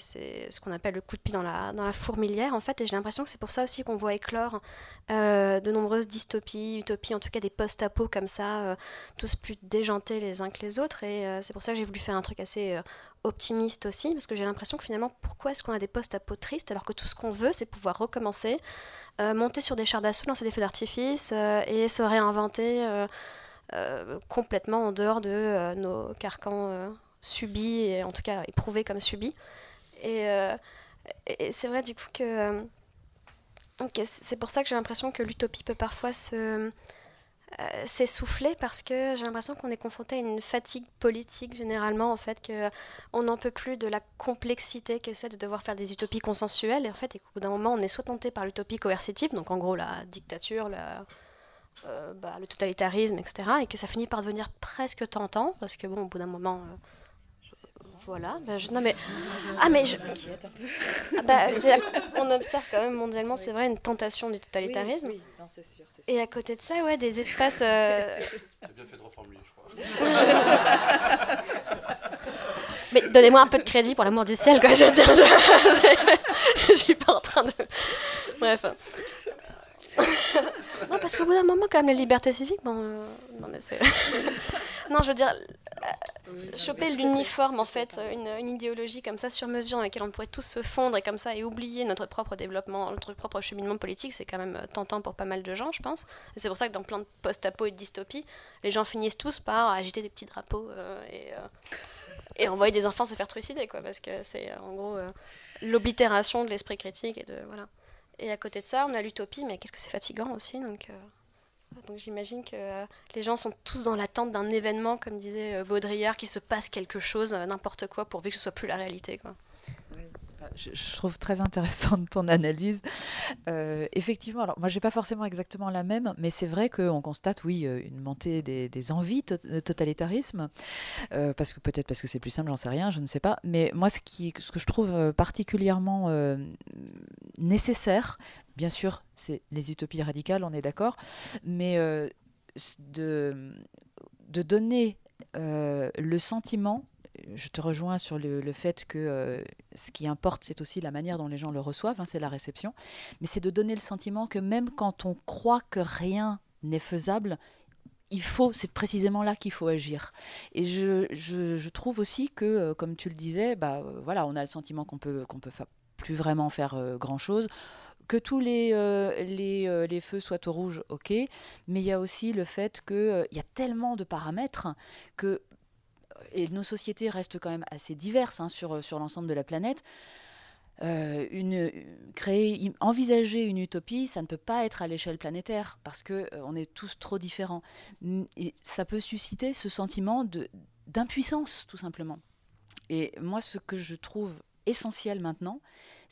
ce qu'on appelle le coup de pied dans la, fourmilière, en fait, et j'ai l'impression que c'est pour ça aussi qu'on voit éclore euh, de nombreuses dystopies, utopies, en tout cas des post-apos comme ça, euh, tous plus déjantés les uns que les autres, et euh, c'est pour ça que j'ai voulu faire un truc assez optimiste aussi, parce que j'ai l'impression que finalement, pourquoi est-ce qu'on a des post-apos tristes alors que tout ce qu'on veut, c'est pouvoir recommencer, monter sur des chars d'assaut, lancer des feux d'artifice, et se réinventer complètement en dehors de nos carcans et en tout cas éprouvés comme subis. Et, euh, c'est vrai du coup que... euh, c'est pour ça que j'ai l'impression que l'utopie peut parfois se euh, s'essouffler parce que j'ai l'impression qu'on est confronté à une fatigue politique généralement en fait que on n'en peut plus de la complexité que c'est de devoir faire des utopies consensuelles et en fait bout d'un moment on est soit tenté par l'utopie coercitive donc en gros la dictature bah, le totalitarisme, etc. Et que ça finit par devenir presque tentant, parce que bon, au bout d'un moment, voilà. Bah, non mais ah mais je... ah, bah, on observe quand même mondialement, c'est vrai, une tentation du totalitarisme. Oui, Non, sûr, sûr. Et à côté de ça, ouais, des espaces. Euh... T'as bien fait de reformuler, je crois. [LAUGHS] mais donnez-moi un peu de crédit pour l'amour du ciel, quoi. Je veux dire, je, suis pas en train de. Bref. [LAUGHS] non, parce qu'au bout d'un moment, quand même, la liberté civique, bon. Euh, non, mais c'est. non, je veux dire, choper l'uniforme, en fait, une, une, idéologie comme ça sur mesure dans laquelle on pourrait tous se fondre et comme ça et oublier notre propre développement, notre propre cheminement politique, c'est quand même tentant pour pas mal de gens, je pense. C'est pour ça que dans plein de post-apo et de dystopie, les gens finissent tous par agiter des petits drapeaux euh, et, euh, et envoyer des enfants se faire trucider, quoi, parce que c'est en gros euh, l'oblitération de l'esprit critique et de voilà. Et à côté de ça, on a l'utopie, mais qu'est-ce que c'est fatigant aussi, donc. Donc j'imagine que euh, les gens sont tous dans l'attente d'un événement, comme disait euh, Baudrillard, qui se passe quelque chose, euh, n'importe quoi, pourvu que ce soit plus la réalité. Je, trouve très intéressante ton analyse. effectivement, alors moi j'ai pas forcément exactement la même, mais c'est vrai qu'on constate, oui, une montée des, envies de totalitarisme, parce que peut-être parce que c'est plus simple, j'en sais rien, je ne sais pas. Mais moi, ce que je trouve particulièrement nécessaire, Bien sûr, c'est les utopies radicales, on est d'accord, mais euh, de, donner euh, le sentiment, je te rejoins sur le, fait que euh, ce qui importe, c'est aussi la manière dont les gens le reçoivent, hein, c'est la réception, mais c'est de donner le sentiment que même quand on croit que rien n'est faisable, il faut, c'est précisément là qu'il faut agir. Et je, trouve aussi que, comme tu le disais, bah, voilà, on a le sentiment qu'on peut, peut plus vraiment faire grand chose que tous les, euh, euh, les, feux soient au rouge, ok, mais il y a aussi le fait qu'il euh, y a tellement de paramètres que, et nos sociétés restent quand même assez diverses hein, sur, l'ensemble de la planète, créer, envisager une utopie, ça ne peut pas être à l'échelle planétaire parce que on est tous trop différents. Et ça peut susciter ce sentiment d'impuissance, tout simplement. Et moi, ce que je trouve essentiel maintenant,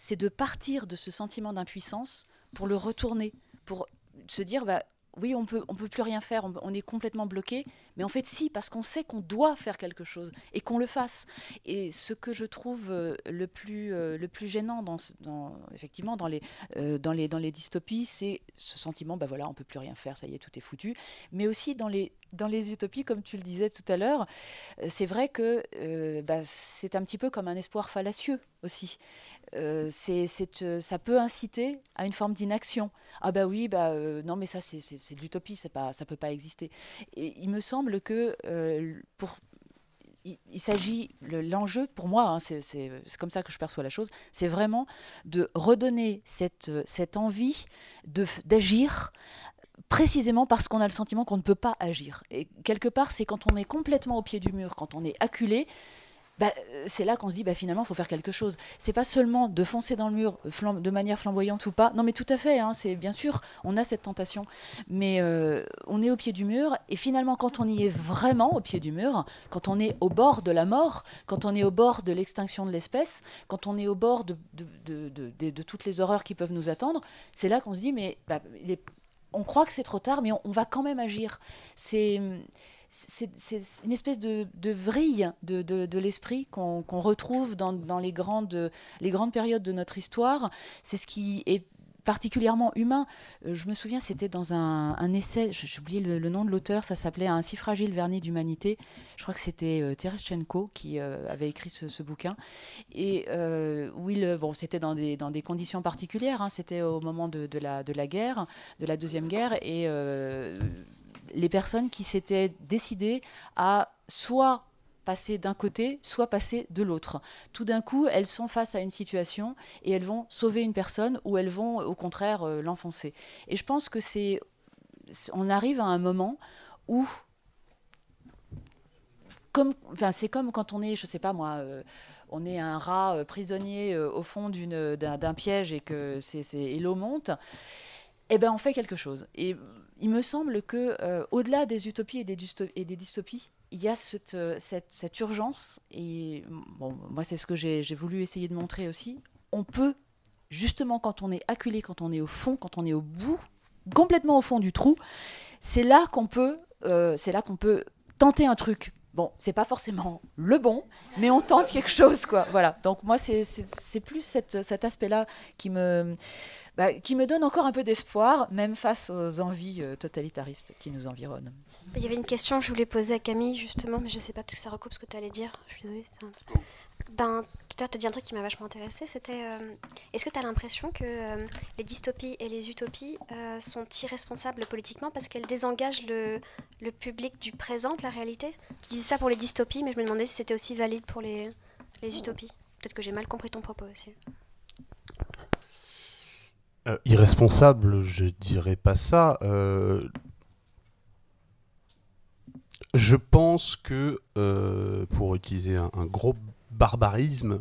c'est de partir de ce sentiment d'impuissance pour le retourner, pour se dire bah, oui, on peut, on peut plus rien faire, on, est complètement bloqué, mais en fait si, parce qu'on sait qu'on doit faire quelque chose et qu'on le fasse. Et ce que je trouve euh, le, plus, euh, le plus gênant dans, dans effectivement dans les, euh, dans les, dans les dystopies, c'est ce sentiment, bah voilà, on peut plus rien faire, ça y est, tout est foutu. Mais aussi dans les, dans les utopies, comme tu le disais tout à l'heure, c'est vrai que bah, c'est un petit peu comme un espoir fallacieux aussi. Euh, euh, ça peut inciter à une forme d'inaction. Ah bah oui, bah euh, non mais ça c'est, de l'utopie, c'est pas, ça peut pas exister. Et il me semble que pour, il, s'agit, l'enjeu pour moi, hein, c'est, comme ça que je perçois la chose, c'est vraiment de redonner cette, envie d'agir précisément parce qu'on a le sentiment qu'on ne peut pas agir. Et quelque part, c'est quand on est complètement au pied du mur, quand on est acculé, bah, euh, c'est là qu'on se dit bah, finalement il faut faire quelque chose. C'est pas seulement de foncer dans le mur de manière flamboyante ou pas. Non mais tout à fait, hein, c'est bien sûr on a cette tentation, mais euh, on est au pied du mur et finalement quand on y est vraiment au pied du mur, quand on est au bord de la mort, quand on est au bord de l'extinction de l'espèce, quand on est au bord de, toutes les horreurs qui peuvent nous attendre, c'est là qu'on se dit mais bah, on croit que c'est trop tard, mais on, on va quand même agir. C'est c'est une espèce de, vrille de, l'esprit qu'on retrouve dans, les, grandes, périodes de notre histoire. C'est ce qui est particulièrement humain. Euh, je me souviens, c'était dans un, essai, j'ai oublié le, nom de l'auteur, ça s'appelait Un si fragile vernis d'humanité. Je crois que c'était euh, qui euh, avait écrit ce, bouquin. Et oui, bon, c'était dans des, conditions particulières, hein. c'était au moment de, la, de la guerre, de la Deuxième Guerre, et les personnes qui s'étaient décidées à soit passer d'un côté, soit passer de l'autre. Tout d'un coup, elles sont face à une situation et elles vont sauver une personne ou elles vont au contraire euh, l'enfoncer. Et je pense que c'est on arrive à un moment où comme, enfin, c'est comme quand on est, je sais pas moi, euh, on est un rat euh, prisonnier au fond d'un piège et que c'est l'eau monte. Eh ben, on fait quelque chose. Et il me semble que euh, au-delà des utopies et des, dystopies, il y a cette, euh, cette, cette urgence, et moi c'est ce que j'ai voulu essayer de montrer aussi, on peut, justement quand on est acculé, quand on est au fond, quand on est au bout complètement au fond du trou, c'est là qu'on peut, euh, c'est là qu'on peut tenter un truc. Bon, c'est pas forcément le bon, mais on tente quelque chose, quoi. Voilà. Donc moi, c'est plus cet aspect-là qui me, bah, qui me donne encore un peu d'espoir, même face aux envies euh, totalitaristes qui nous environnent. Il y avait une question que je voulais poser à Camille, justement, mais je sais pas, peut-être que ça recoupe ce que tu allais dire. Je suis désolée. Ben, tout à l'heure, tu as dit un truc qui m'a vachement intéressé. C'était euh, est-ce que tu as l'impression que euh, les dystopies et les utopies sont irresponsables politiquement parce qu'elles désengagent le, public du présent, de la réalité? Tu disais ça pour les dystopies, mais je me demandais si c'était aussi valide pour les utopies. Peut-être que j'ai mal compris ton propos aussi. Euh, irresponsable, je dirais pas ça. Euh, je pense que, euh, pour utiliser un, gros barbarisme,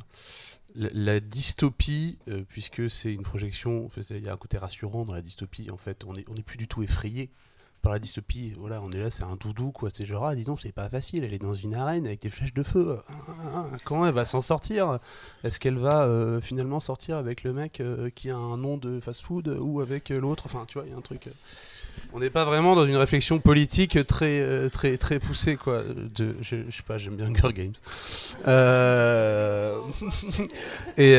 la, dystopie, puisque c'est une projection, il y a un côté rassurant dans la dystopie, en fait, on n'est plus du tout effrayé par la dystopie, voilà, on est là, c'est un doudou, quoi. C'est genre, ah, dis donc, c'est pas facile, elle est dans une arène avec des flèches de feu. Comment elle va s'en sortir? Est-ce qu'elle va euh, finalement sortir avec le mec euh, qui a un nom de fast-food ou avec euh, l'autre? Enfin, tu vois, il y a un truc. On n'est pas vraiment dans une réflexion politique très, très, très poussée, quoi. Je, sais pas, j'aime bien Girl Games. [LAUGHS] Et.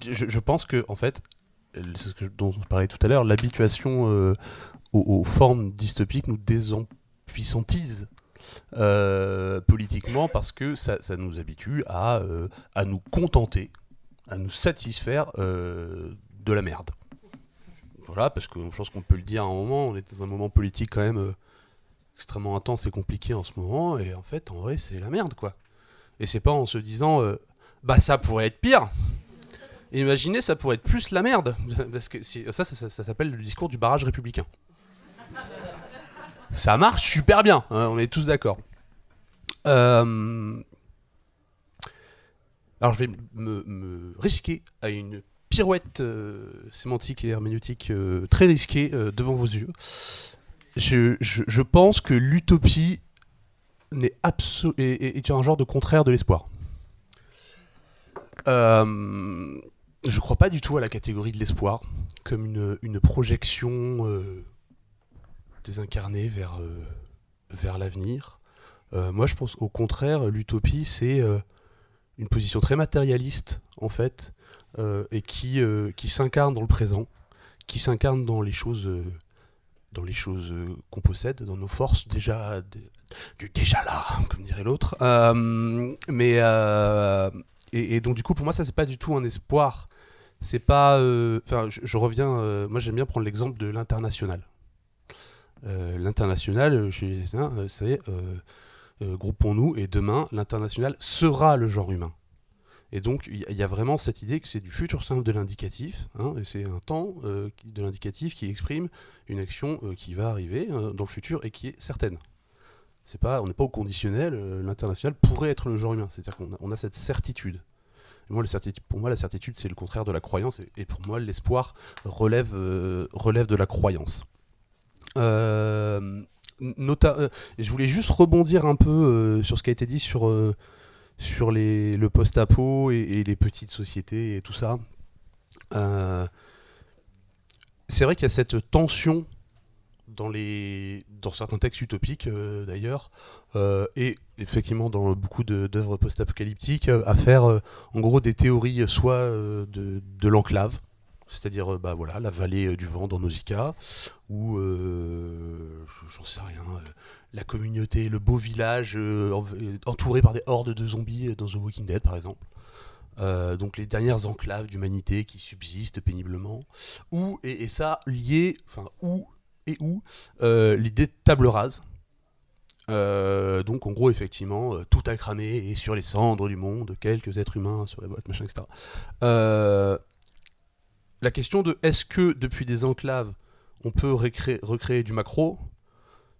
Je, pense que, en fait, c'est ce dont on parlait tout à l'heure, l'habituation euh, aux, formes dystopiques nous désempuissantise euh, politiquement parce que ça, nous habitue à, euh, à, nous contenter, à nous satisfaire de la merde. Voilà, parce que je pense qu'on peut le dire à un moment, on est dans un moment politique quand même extrêmement intense et compliqué en ce moment, et en fait, en vrai, c'est la merde, quoi. Et c'est pas en se disant, bah ça pourrait être pire, imaginez, ça pourrait être plus la merde. [LAUGHS] Parce ça, ça, s'appelle le discours du barrage républicain. Ça marche super bien, hein, on est tous d'accord. Euh, alors je vais me, risquer à une pirouette euh, sémantique et herméneutique euh, très risquée devant vos yeux. Je, pense que l'utopie est, est, un genre de contraire de l'espoir. Je crois pas du tout à la catégorie de l'espoir comme une, projection euh, désincarnée vers, euh, vers l'avenir. Euh, moi, je pense au contraire, l'utopie, c'est une position très matérialiste, en fait, et qui, qui s'incarne dans le présent, qui s'incarne dans les choses, dans les choses qu'on possède, dans nos forces déjà, du déjà là, comme dirait l'autre. mais et, donc du coup, pour moi, ça c'est pas du tout un espoir. C'est pas. Euh, enfin, je, reviens. Euh, moi, j'aime bien prendre l'exemple de l'international. Euh, l'international, c'est groupons-nous et demain, l'international sera le genre humain. Et donc, il y, a vraiment cette idée que c'est du futur simple de l'indicatif, hein, et c'est un temps de l'indicatif qui exprime une action qui va arriver dans le futur et qui est certaine. C'est pas, on n'est pas au conditionnel. L'international pourrait être le genre humain, c'est-à-dire qu'on a cette certitude moi, pour moi, la certitude, c'est le contraire de la croyance. Et, pour moi, l'espoir relève, euh, relève de la croyance. Euh, euh, je voulais juste rebondir un peu sur ce qui a été dit sur, sur les, le post-apo et, les petites sociétés et tout ça. c'est vrai qu'il y a cette tension dans, les, dans certains textes utopiques euh, d'ailleurs, euh, et effectivement dans beaucoup d'œuvres post-apocalyptiques, euh, à faire en gros des théories soit de, de l'enclave, c'est-à-dire bah, voilà, la vallée du vent dans Nausicaa, ou j'en sais rien, la communauté, le beau village entouré par des hordes de zombies dans The Walking Dead par exemple. donc les dernières enclaves d'humanité qui subsistent péniblement, ou et, et ça lié, enfin ou et ou euh, l'idée de table rase. Euh, donc en gros effectivement euh, tout a cramé et sur les cendres du monde quelques êtres humains sur les boîtes machin etc. la question de est-ce que depuis des enclaves on peut recréer du macro?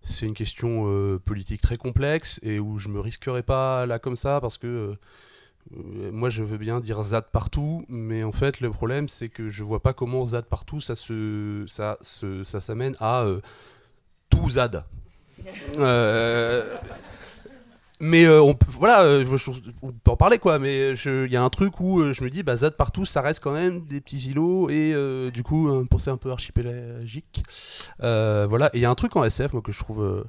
C'est une question politique très complexe et où je me risquerai pas là comme ça parce que moi, je veux bien dire ZAD partout, mais en fait, le problème, c'est que je vois pas comment ZAD partout, ça se, ça, ça s'amène à euh, tout ZAD. [LAUGHS] Euh, mais euh, on peut, voilà, euh, je on peut en parler quoi. Mais il y a un truc où euh, je me dis, bah, ZAD partout, ça reste quand même des petits îlots et euh, du coup, pensée un peu archipélagique. Euh, voilà, et il y a un truc en SF, moi, que je trouve.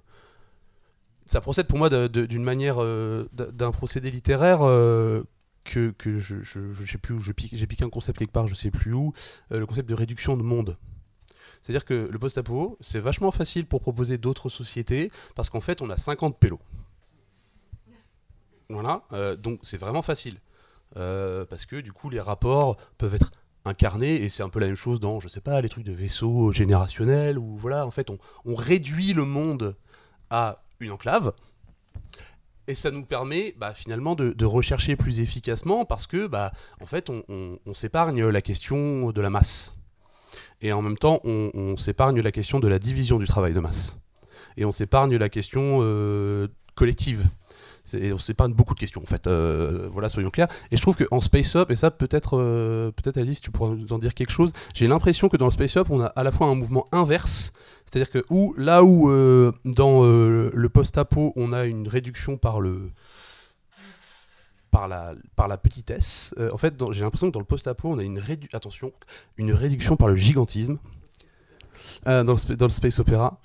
Ça procède pour moi d'une manière, euh, d'un procédé littéraire euh, que, je, sais plus où. J'ai piqué un concept quelque part, je sais plus où. euh, le concept de réduction de monde. C'est-à-dire que le post-apo, c'est vachement facile pour proposer d'autres sociétés parce qu'en fait, on a 50 pélos. Voilà, donc c'est vraiment facile. Parce que du coup, les rapports peuvent être incarnés, et c'est un peu la même chose dans, je sais pas, les trucs de vaisseaux générationnels, où voilà, en fait, on réduit le monde à une enclave, et ça nous permet bah, finalement de, rechercher plus efficacement, parce que, bah, en fait, on, s'épargne la question de la masse. Et en même temps, on, s'épargne la question de la division du travail de masse. Et on s'épargne la question euh, collective. C'est- On s'épargne beaucoup de questions en fait. Euh, voilà, soyons clairs. Et je trouve qu'en Space Up, et ça peut-être, euh, peut-être Alice, tu pourras nous en dire quelque chose. J'ai l'impression que dans le Space Up, on a à la fois un mouvement inverse, c'est-à-dire que où, là où euh, dans euh, le post-apo, on a une réduction par le par la, par la petitesse. euh, en fait, j'ai l'impression que dans le post-apo, on a une, attention, une réduction par le gigantisme. Dans, le, dans le space opéra,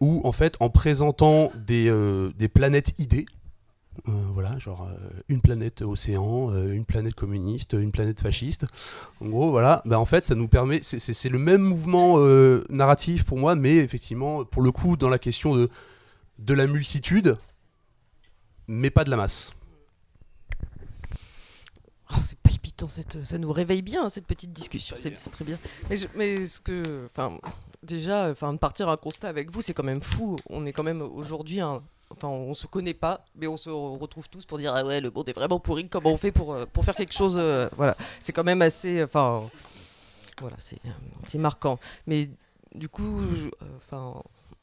où en fait, en présentant des, des planètes idées, euh, voilà, genre euh, une planète océan, euh, une planète communiste, une planète fasciste. En gros, voilà, bah, en fait, ça nous permet. c'est- C'est c'est le même mouvement euh, narratif pour moi, mais effectivement, pour le coup, dans la question de, de la multitude, mais pas de la masse. Oh, c'est palpitant, cette, ça nous réveille bien cette petite discussion, c'est c'est très bien. Mais, je- mais ce que, enfin, déjà, enfin, de partir à un constat avec vous, c'est quand même fou. On est quand même aujourd'hui, un- enfin, on se connaît pas, mais on se retrouve tous pour dire ah ouais, le monde est vraiment pourri. Comment on fait pour euh, pour faire quelque chose euh, Voilà, c'est quand même assez, enfin, voilà, c'est euh, marquant. Mais du coup, euh,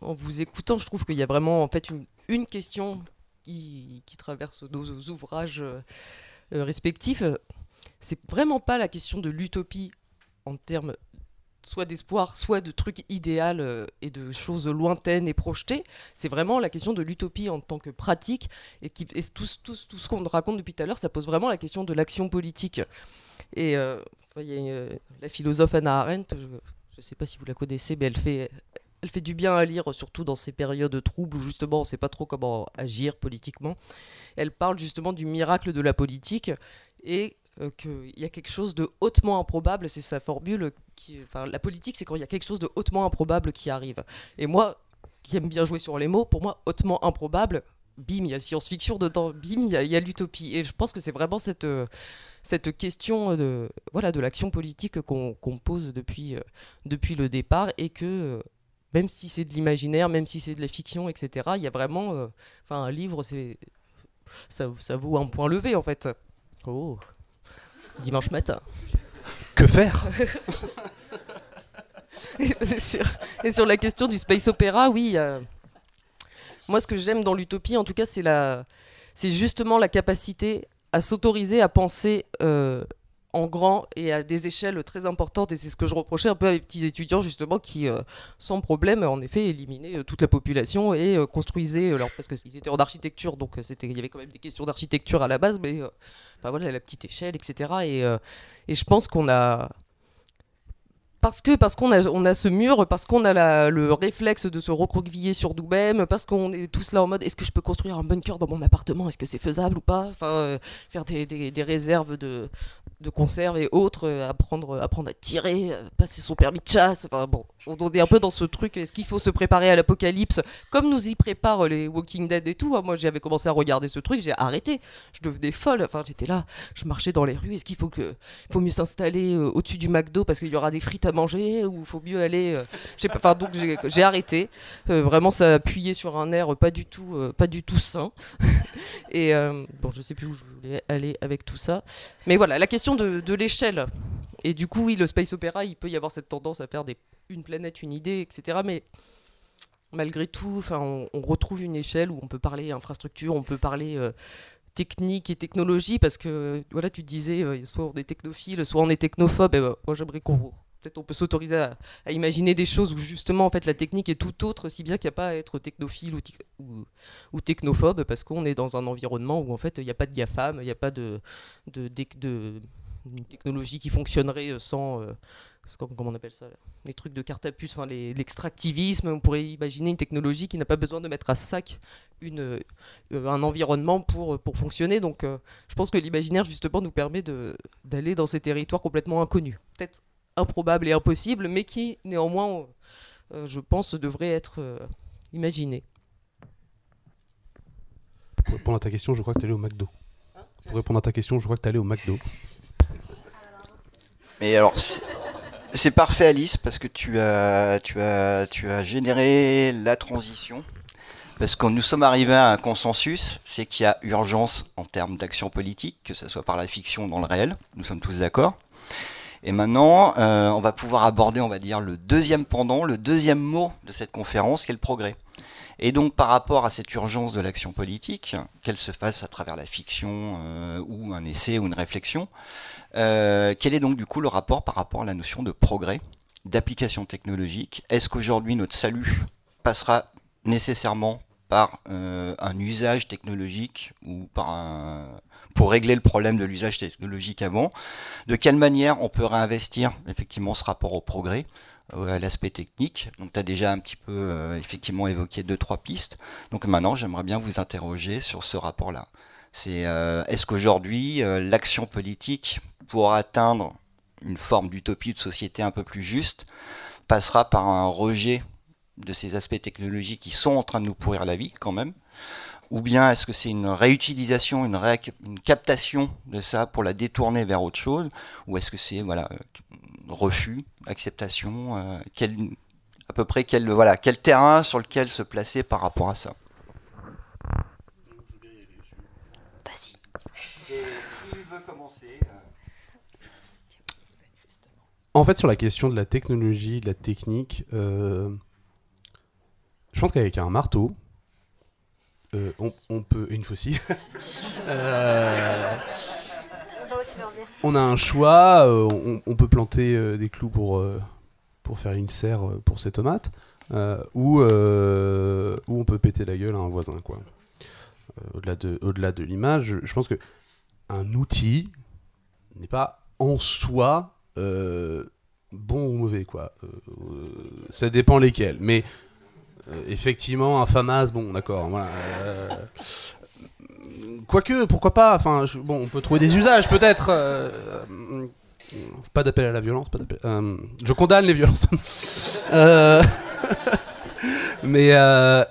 en vous écoutant, je trouve qu'il y a vraiment en fait une, une question qui, qui traverse nos ouvrages. euh, euh, respectifs, euh, c'est vraiment pas la question de l'utopie en termes soit d'espoir, soit de trucs idéal euh, et de choses lointaines et projetées. C'est vraiment la question de l'utopie en tant que pratique et, tout, ce- tout ce- qu'on raconte depuis tout à l'heure, ça pose vraiment la question de l'action politique. Et euh, euh, la philosophe Anna Arendt, je ne sais pas si vous la connaissez, mais elle fait, elle fait du bien à lire, surtout dans ces périodes troubles où justement on ne sait pas trop comment agir politiquement. Elle parle justement du miracle de la politique et euh, qu'il y a quelque chose de hautement improbable, c'est sa formule. Qui, la politique, c'est quand il y a quelque chose de hautement improbable qui arrive. Et moi, qui aime bien jouer sur les mots, pour moi, hautement improbable, bim, il y a science-fiction dedans, bim, il y a, l'utopie. Et je pense que c'est vraiment cette, euh, cette question de, voilà, de l'action politique qu'on pose depuis, euh, depuis le départ et que. même si c'est de l'imaginaire, même si c'est de la fiction, etc., il y a vraiment. Enfin, un livre. Ça, ça vaut un point levé, en fait. Oh Dimanche matin. Que faire? [LAUGHS] Et, sur, et sur la question du space opéra, oui. euh, moi, ce que j'aime dans l'utopie, en tout cas, c'est la, c'est justement la capacité à s'autoriser à penser euh, en grand et à des échelles très importantes. Et c'est ce que je reprochais un peu à mes petits étudiants, justement, qui, euh, sans problème, en effet, éliminaient euh, toute la population et euh, construisaient, alors, parce qu'ils étaient en architecture, donc c'était, il y avait quand même des questions d'architecture à la base, mais voilà, la petite échelle, etc. Et, euh, et je pense qu'on a parce que parce qu'on a on a ce mur, parce qu'on a le réflexe de se recroqueviller sur nous-mêmes, parce qu'on est tous là en mode est-ce que je peux construire un bunker dans mon appartement, est-ce que c'est faisable ou pas? Enfin, euh, faire des, des- réserves de, de conserve et autres, euh, apprendre apprendre à tirer, euh, passer son permis de chasse. Enfin bon, on est un peu dans ce truc. Est-ce qu'il faut se préparer à l'apocalypse? Comme nous y préparent les Walking Dead et tout hein. Moi, j'avais commencé à regarder ce truc, j'ai arrêté. Je devenais folle. Enfin, j'étais là, je marchais dans les rues. Est-ce qu'il faut que faut mieux s'installer au-dessus du McDo parce qu'il y aura des frites à manger ou faut mieux aller euh, donc j'ai arrêté. Euh, vraiment ça appuyait sur un air pas du tout euh, pas du tout sain. [LAUGHS] Et bon je sais plus où je voulais aller avec tout ça. Mais voilà la question de, l'échelle. Et du coup oui le space opéra il peut y avoir cette tendance à faire des une planète une idée etc mais malgré tout on, on retrouve une échelle où on peut parler infrastructure on peut parler technique et technologie parce que voilà tu disais soit on est technophile soit on est technophobe. Ben, moi j'aimerais qu'on peut-être on peut s'autoriser à, imaginer des choses où justement en fait la technique est tout autre, si bien qu'il n'y a pas à être technophile ou, technophobe, parce qu'on est dans un environnement où en fait il n'y a pas de diaphane, il n'y a pas de, technologie qui fonctionnerait sans, euh, comment on appelle ça Les trucs de carte à puce, l'extractivisme. On pourrait imaginer une technologie qui n'a pas besoin de mettre à sac euh, un environnement pour, fonctionner. Donc euh, je pense que l'imaginaire, justement, nous permet d'aller dans ces territoires complètement inconnus. Peut-être improbables et impossibles, mais qui, néanmoins, euh, je pense, devraient être imaginés. Pour répondre à ta question, je crois que tu es allé au McDo. Hein pour répondre à ta question, je crois que tu es allé au McDo. Mais alors, c'est parfait Alice parce que tu as, tu, as, tu as généré la transition. Parce que nous sommes arrivés à un consensus, c'est qu'il y a urgence en termes d'action politique, que ce soit par la fiction ou dans le réel. Nous sommes tous d'accord. Et maintenant, euh, on va pouvoir aborder, on va dire, le deuxième pendant, le deuxième mot de cette conférence, qui est le progrès. Et donc, par rapport à cette urgence de l'action politique, qu'elle se fasse à travers la fiction euh, ou un essai ou une réflexion, euh, quel est donc du coup le rapport par rapport à la notion de progrès, d'application technologique? Est-ce qu'aujourd'hui notre salut passera nécessairement par un usage technologique ou par un, pour régler le problème de l'usage technologique avant De quelle manière on peut réinvestir effectivement ce rapport au progrès euh, à l'aspect technique? Donc tu as déjà un petit peu effectivement évoqué deux trois pistes. Donc maintenant, j'aimerais bien vous interroger sur ce rapport-là. C'est est-ce qu'aujourd'hui l'action politique pour atteindre une forme d'utopie de société un peu plus juste passera par un rejet de ces aspects technologiques qui sont en train de nous pourrir la vie quand même? Ou bien est-ce que c'est une réutilisation, une, une, captation de ça pour la détourner vers autre chose? Ou est-ce que c'est voilà, refus, acceptation euh, quel, À peu près quel, voilà, quel terrain sur lequel se placer par rapport à ça? Vas-y. Qui veut commencer euh? En fait, sur la question de la technologie, de la technique, euh, je pense qu'avec un marteau, euh, on, peut. Une faucille. [LAUGHS] Euh, on a un choix, on, peut planter des clous pour, pour faire une serre pour ses tomates, ou, on peut péter la gueule à un voisin. quoi. au-delà de, l'image, je pense que un outil n'est pas en soi euh, bon ou mauvais, quoi. Euh, ça dépend lesquels. Mais euh, effectivement, un FAMAS, bon, d'accord. Quoique, pourquoi pas Enfin, bon, on peut trouver des usages, peut-être. pas d'appel à la violence. Pas je condamne les violences. [LAUGHS] [LAUGHS] mais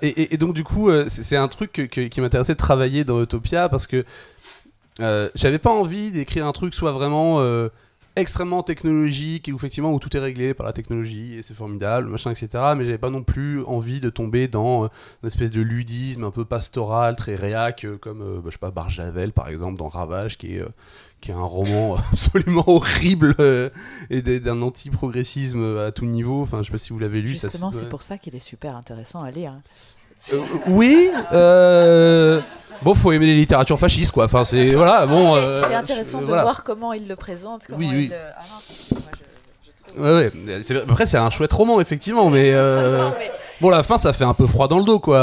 et, donc du coup, c'est un truc qui m'intéressait de travailler dans Utopia parce que j'avais pas envie d'écrire un truc soit vraiment extrêmement technologique et où effectivement où tout est réglé par la technologie et c'est formidable, machin, etc. Mais j'avais pas non plus envie de tomber dans euh, une espèce de ludisme un peu pastoral, très réac, euh, comme euh, bah, je sais pas Barjavel par exemple dans Ravage, qui est qui est un roman [LAUGHS] absolument horrible et d'un anti-progressisme à tout niveau. Enfin, je sais pas si vous l'avez lu. Justement, c'est pour ça qu'il est super intéressant à lire. Oui. Euh... Bon, faut aimer les littératures fascistes, quoi. Enfin, c'est voilà, bon. Euh, c'est intéressant de voir comment il le présente. Comment oui, oui. Ah ouais, ouais. Après, c'est un chouette roman, effectivement, mais, euh, [LAUGHS] bon, la fin, ça fait un peu froid dans le dos, quoi.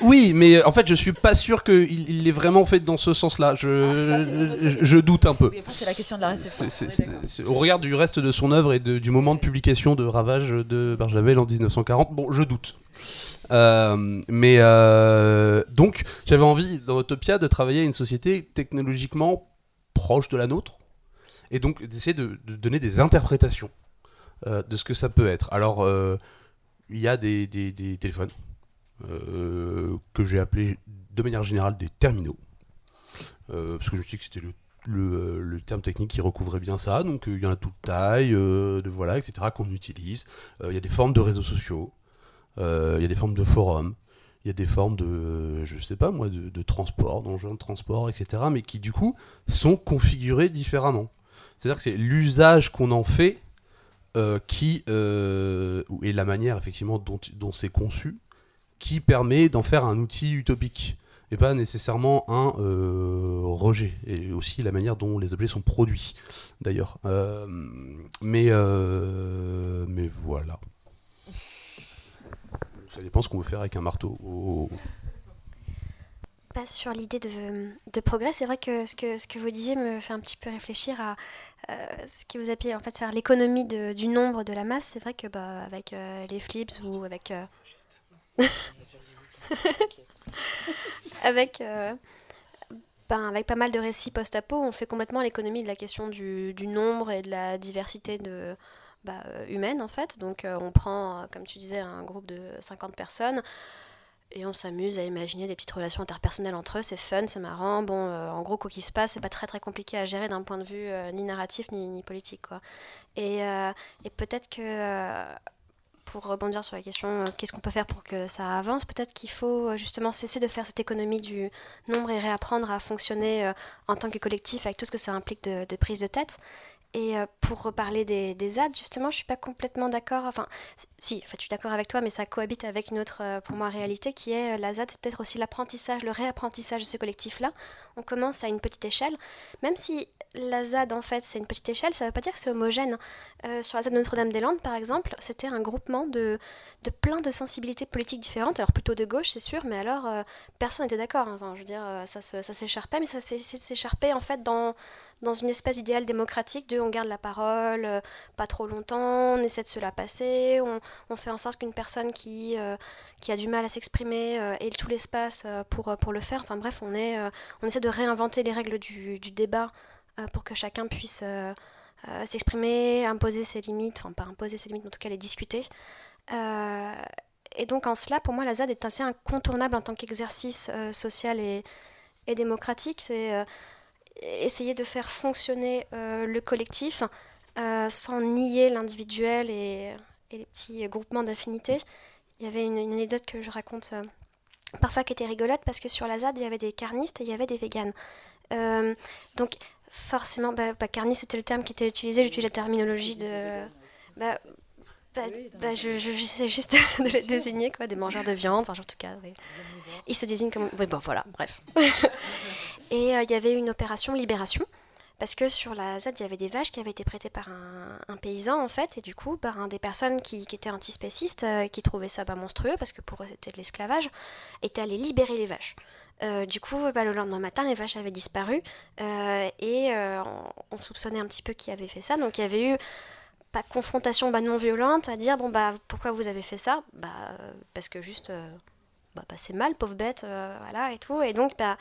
Oui, mais en fait, je suis pas sûr qu'il il l'ait vraiment fait dans ce sens-là. Je, je, doute un peu. c'est la question de la réception. au regard du reste de son œuvre et du moment de publication de Ravage de Barjavel en 1940, bon, je doute. Euh, mais euh, donc, j'avais envie dans Utopia de travailler à une société technologiquement proche de la nôtre, et donc d'essayer de, donner des interprétations euh, de ce que ça peut être. Alors, il y a des, des téléphones que j'ai appelés de manière générale des terminaux, parce que je me suis dit que c'était le terme technique qui recouvrait bien ça. Donc il y en a toute taille, de voilà, etc. qu'on utilise. Il y a des formes de réseaux sociaux. Euh, il y a des formes de forums, il y a des formes de, je sais pas moi, de, transport, d'engins de transport, etc. Mais qui du coup sont configurés différemment. C'est-à-dire que c'est l'usage qu'on en fait euh, qui euh, et la manière effectivement dont c'est conçu qui permet d'en faire un outil utopique et pas nécessairement un rejet et aussi la manière dont les objets sont produits d'ailleurs. Euh, mais, euh, mais voilà. Ça dépend ce qu'on veut faire avec un marteau. Oh. Pas sur l'idée de, de, progrès, c'est vrai que ce, que ce que vous disiez me fait un petit peu réfléchir à ce qui vous appelez en fait faire l'économie du nombre de la masse. C'est vrai que bah, avec les flips ou avec [LAUGHS] avec, euh, ben, avec pas mal de récits post-apo, on fait complètement l'économie de la question du, nombre et de la diversité de, bah, euh, humaine en fait. Donc euh, on prend, comme tu disais, un groupe de 50 personnes et on s'amuse à imaginer des petites relations interpersonnelles entre eux. C'est fun, c'est marrant. Bon, en gros, quoi qu'il se passe, c'est pas très très compliqué à gérer d'un point de vue ni narratif ni, ni, politique quoi. Et, et peut-être que pour rebondir sur la question euh, qu'est-ce qu'on peut faire pour que ça avance, peut-être qu'il faut euh, justement cesser de faire cette économie du nombre et réapprendre à fonctionner euh, en tant que collectif avec tout ce que ça implique de, prise de tête. Et pour reparler des, des ZAD, justement, je suis pas complètement d'accord. Enfin, si, je suis d'accord avec toi, mais ça cohabite avec une autre, pour moi, réalité qui est la ZAD, c'est peut-être aussi l'apprentissage, le réapprentissage de ce collectif-là. On commence à une petite échelle, même si la ZAD, en fait, c'est une petite échelle, ça ne veut pas dire que c'est homogène. Euh, sur la ZAD de Notre-Dame-des-Landes, par exemple, c'était un groupement de, de plein de sensibilités politiques différentes, alors plutôt de gauche, c'est sûr, mais alors euh, personne n'était d'accord. Hein. Enfin, je veux dire, euh, ça, s'écharpait, mais ça s'écharpait en fait dans, dans une espèce idéal démocratique de on garde la parole pas trop longtemps, on essaie de se la passer, on, on fait en sorte qu'une personne qui, qui a du mal à s'exprimer ait tout l'espace pour, pour le faire. Enfin bref, on, est, on essaie de réinventer les règles du, du débat euh, pour que chacun puisse euh, euh, s'exprimer, imposer ses limites, enfin pas imposer ses limites, mais en tout cas les discuter. et donc en cela, pour moi, la ZAD est assez incontournable en tant qu'exercice social et, démocratique. C'est essayer de faire fonctionner le collectif sans nier l'individuel et, les petits groupements d'affinités. Il y avait une, une, anecdote que je raconte parfois qui était rigolote parce que sur la ZAD, il y avait des carnistes et il y avait des véganes. donc forcément, bah, bah carni c'était le terme qui était utilisé, j'utilise la terminologie de. Bah, bah, bah je, je, juste [LAUGHS] de les désigner, quoi, des mangeurs de viande, enfin, en tout cas. Ils se désignent comme. Oui, bon, voilà, bref. [LAUGHS] Et euh, il y avait une opération libération, parce que sur la ZAD, il y avait des vaches qui avaient été prêtées par un, un paysan, en fait, et du coup, par un des personnes qui, qui étaient antispécistes, euh, qui trouvaient ça bah, monstrueux, parce que pour eux, c'était de l'esclavage, étaient allés libérer les vaches. Euh, du coup, bah, le lendemain matin, les vaches avaient disparu euh, et euh, on, soupçonnait un petit peu qui avait fait ça. Donc il y avait eu pas confrontation bah, non violente à dire bon bah pourquoi vous avez fait ça? Bah parce que juste bah, bah, c'est mal, pauvre bête, voilà et tout. Et donc bah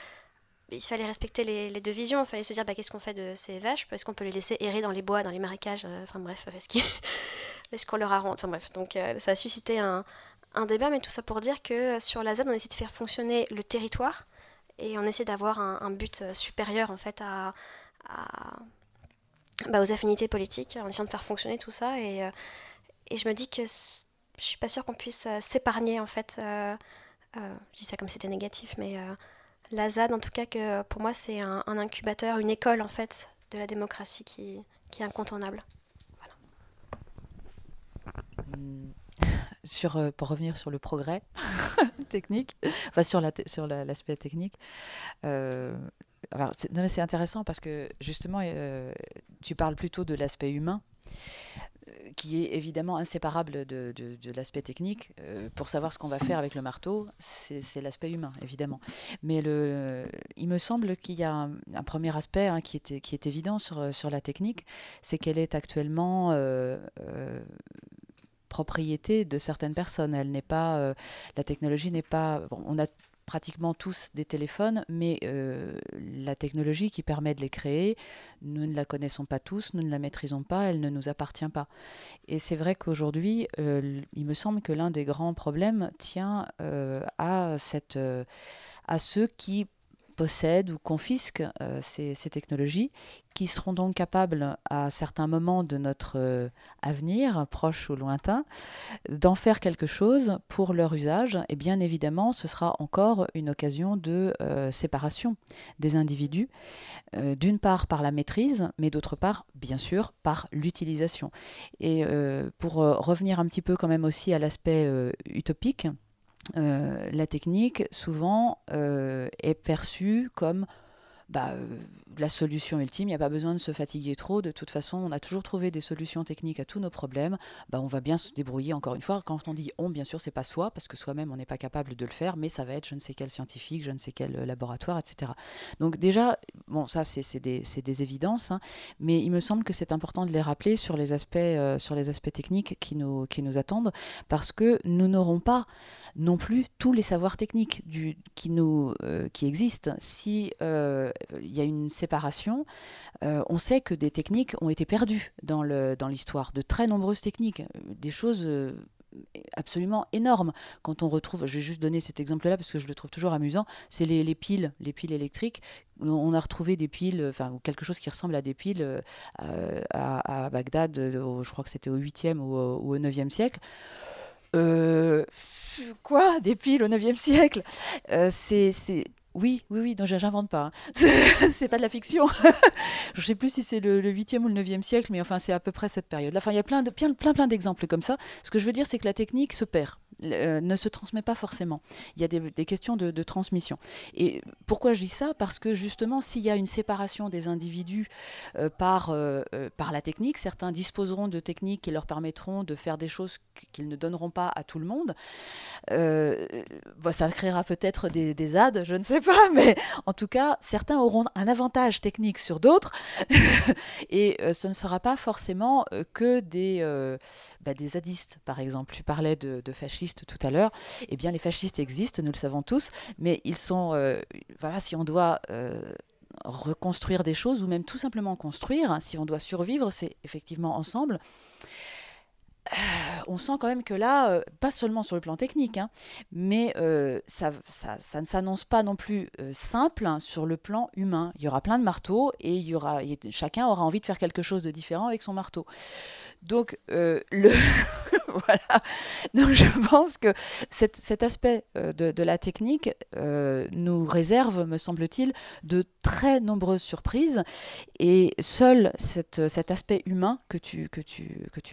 il fallait respecter les, deux visions. Il fallait se dire bah, qu'est-ce qu'on fait de ces vaches? Est-ce qu'on peut les laisser errer dans les bois, dans les marécages? Enfin bref, [LAUGHS] [LAUGHS] est-ce qu'on leur a rendu Enfin bref, donc ça a suscité un, un débat, mais tout ça pour dire que sur la ZAD, on essaie de faire fonctionner le territoire et on essaie d'avoir un, but euh, supérieur en fait bah, aux affinités politiques, en essayant de faire fonctionner tout ça. Et, euh, je me dis que je suis pas sûre qu'on puisse euh, s'épargner en fait. je dis ça comme c'était négatif, mais la ZAD en tout cas que pour moi c'est un, incubateur, une école en fait de la démocratie qui, est incontournable. Hmm sur, euh, pour revenir sur le progrès [LAUGHS] technique, enfin sur l'aspect la, sur la, technique, euh, alors c'est intéressant parce que justement, euh, tu parles plutôt de l'aspect humain qui est évidemment inséparable de, de, l'aspect technique. pour savoir ce qu'on va faire avec le marteau, c'est l'aspect humain, évidemment. Mais le, il me semble qu'il y a un, un premier aspect hein, qui, est, qui est évident sur, sur la technique, c'est qu'elle est actuellement propriété de certaines personnes. Elle n'est pas, euh, la technologie n'est pas. on a pratiquement tous des téléphones, mais euh, la technologie qui permet de les créer, nous ne la connaissons pas tous, nous ne la maîtrisons pas, elle ne nous appartient pas. Et c'est vrai qu'aujourd'hui, euh, il me semble que l'un des grands problèmes tient à, cette, à ceux qui possèdent ou confisquent euh, ces, technologies, qui seront donc capables, à certains moments de notre euh, avenir, proche ou lointain, d'en faire quelque chose pour leur usage. Et bien évidemment, ce sera encore une occasion de euh, séparation des individus, d'une part par la maîtrise, mais d'autre part, bien sûr, par l'utilisation. Et pour revenir un petit peu quand même aussi à l'aspect utopique, la technique, souvent, euh, est perçue comme bah, la solution ultime, il n'y a pas besoin de se fatiguer trop. De toute façon, on a toujours trouvé des solutions techniques à tous nos problèmes. Bah, on va bien se débrouiller. Encore une fois, quand on dit on, bien sûr, c'est pas soi, parce que soi-même, on n'est pas capable de le faire, mais ça va être je ne sais quel scientifique, je ne sais quel laboratoire, etc. Donc déjà, bon, ça, c'est des, des, évidences, hein, mais il me semble que c'est important de les rappeler sur les aspects, euh, sur les aspects techniques qui nous, qui nous attendent, parce que nous n'aurons pas non plus tous les savoirs techniques du, qui, nous, euh, qui existent. Si euh, il y a une séparation, euh, on sait que des techniques ont été perdues dans l'histoire, dans de très nombreuses techniques, des choses absolument énormes. Quand on retrouve, je vais juste donner cet exemple-là parce que je le trouve toujours amusant, c'est les, piles, les piles électriques. On a retrouvé des piles, enfin quelque chose qui ressemble à des piles à, Bagdad, je crois que c'était au 8e ou, au 9e siècle. Euh, quoi? Des piles au 9e siècle? Euh, C'est. Oui, oui, oui, non, j'invente pas. Hein. [LAUGHS] c'est pas de la fiction. [LAUGHS] je sais plus si c'est le, 8e ou le 9e siècle, mais enfin, c'est à peu près cette période. Enfin, il y a plein, de, plein, plein, plein d'exemples comme ça. Ce que je veux dire, c'est que la technique se perd. Euh, ne se transmet pas forcément. Il y a des, questions de, transmission. Et pourquoi je dis ça? Parce que justement, s'il y a une séparation des individus euh, par, euh, par la technique, certains disposeront de techniques qui leur permettront de faire des choses qu'ils ne donneront pas à tout le monde. Bah, ça créera peut-être des, des ZAD, je ne sais pas, [LAUGHS] mais en tout cas, certains auront un avantage technique sur d'autres. [LAUGHS] et ce ne sera pas forcément que des, bah, des zadistes, par exemple. Tu parlais de, de fascistes tout à l'heure, eh bien les fascistes existent, nous le savons tous, mais ils sont, euh, voilà, si on doit euh, reconstruire des choses ou même tout simplement construire, hein, si on doit survivre, c'est effectivement ensemble. Euh, on sent quand même que là, pas seulement sur le plan technique, hein, mais ça, ça, ne s'annonce pas non plus simple hein, sur le plan humain. Il y aura plein de marteaux et chacun aura envie de faire quelque chose de différent avec son marteau. Donc, le [LAUGHS] [LAUGHS] voilà. Donc je pense que cet, aspect euh, de, la technique euh, nous réserve, me semble-t-il, de très nombreuses surprises. Et seul cet aspect humain que tu,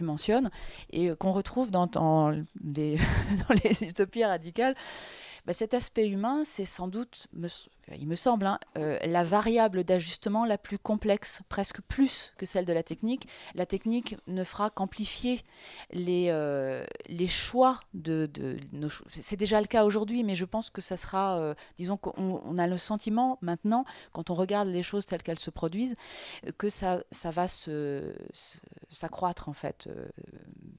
mentionnes et qu'on retrouve dans, les, [LAUGHS] dans les utopies radicales, bah, cet aspect humain, c'est sans doute, il me semble, hein, euh, la variable d'ajustement la plus complexe, presque plus que celle de la technique. La technique ne fera qu'amplifier les, euh, les choix de, de nos C'est déjà le cas aujourd'hui, mais je pense que ça sera, euh, disons qu'on a le sentiment maintenant, quand on regarde les choses telles qu'elles se produisent, que ça, ça va s'accroître en fait,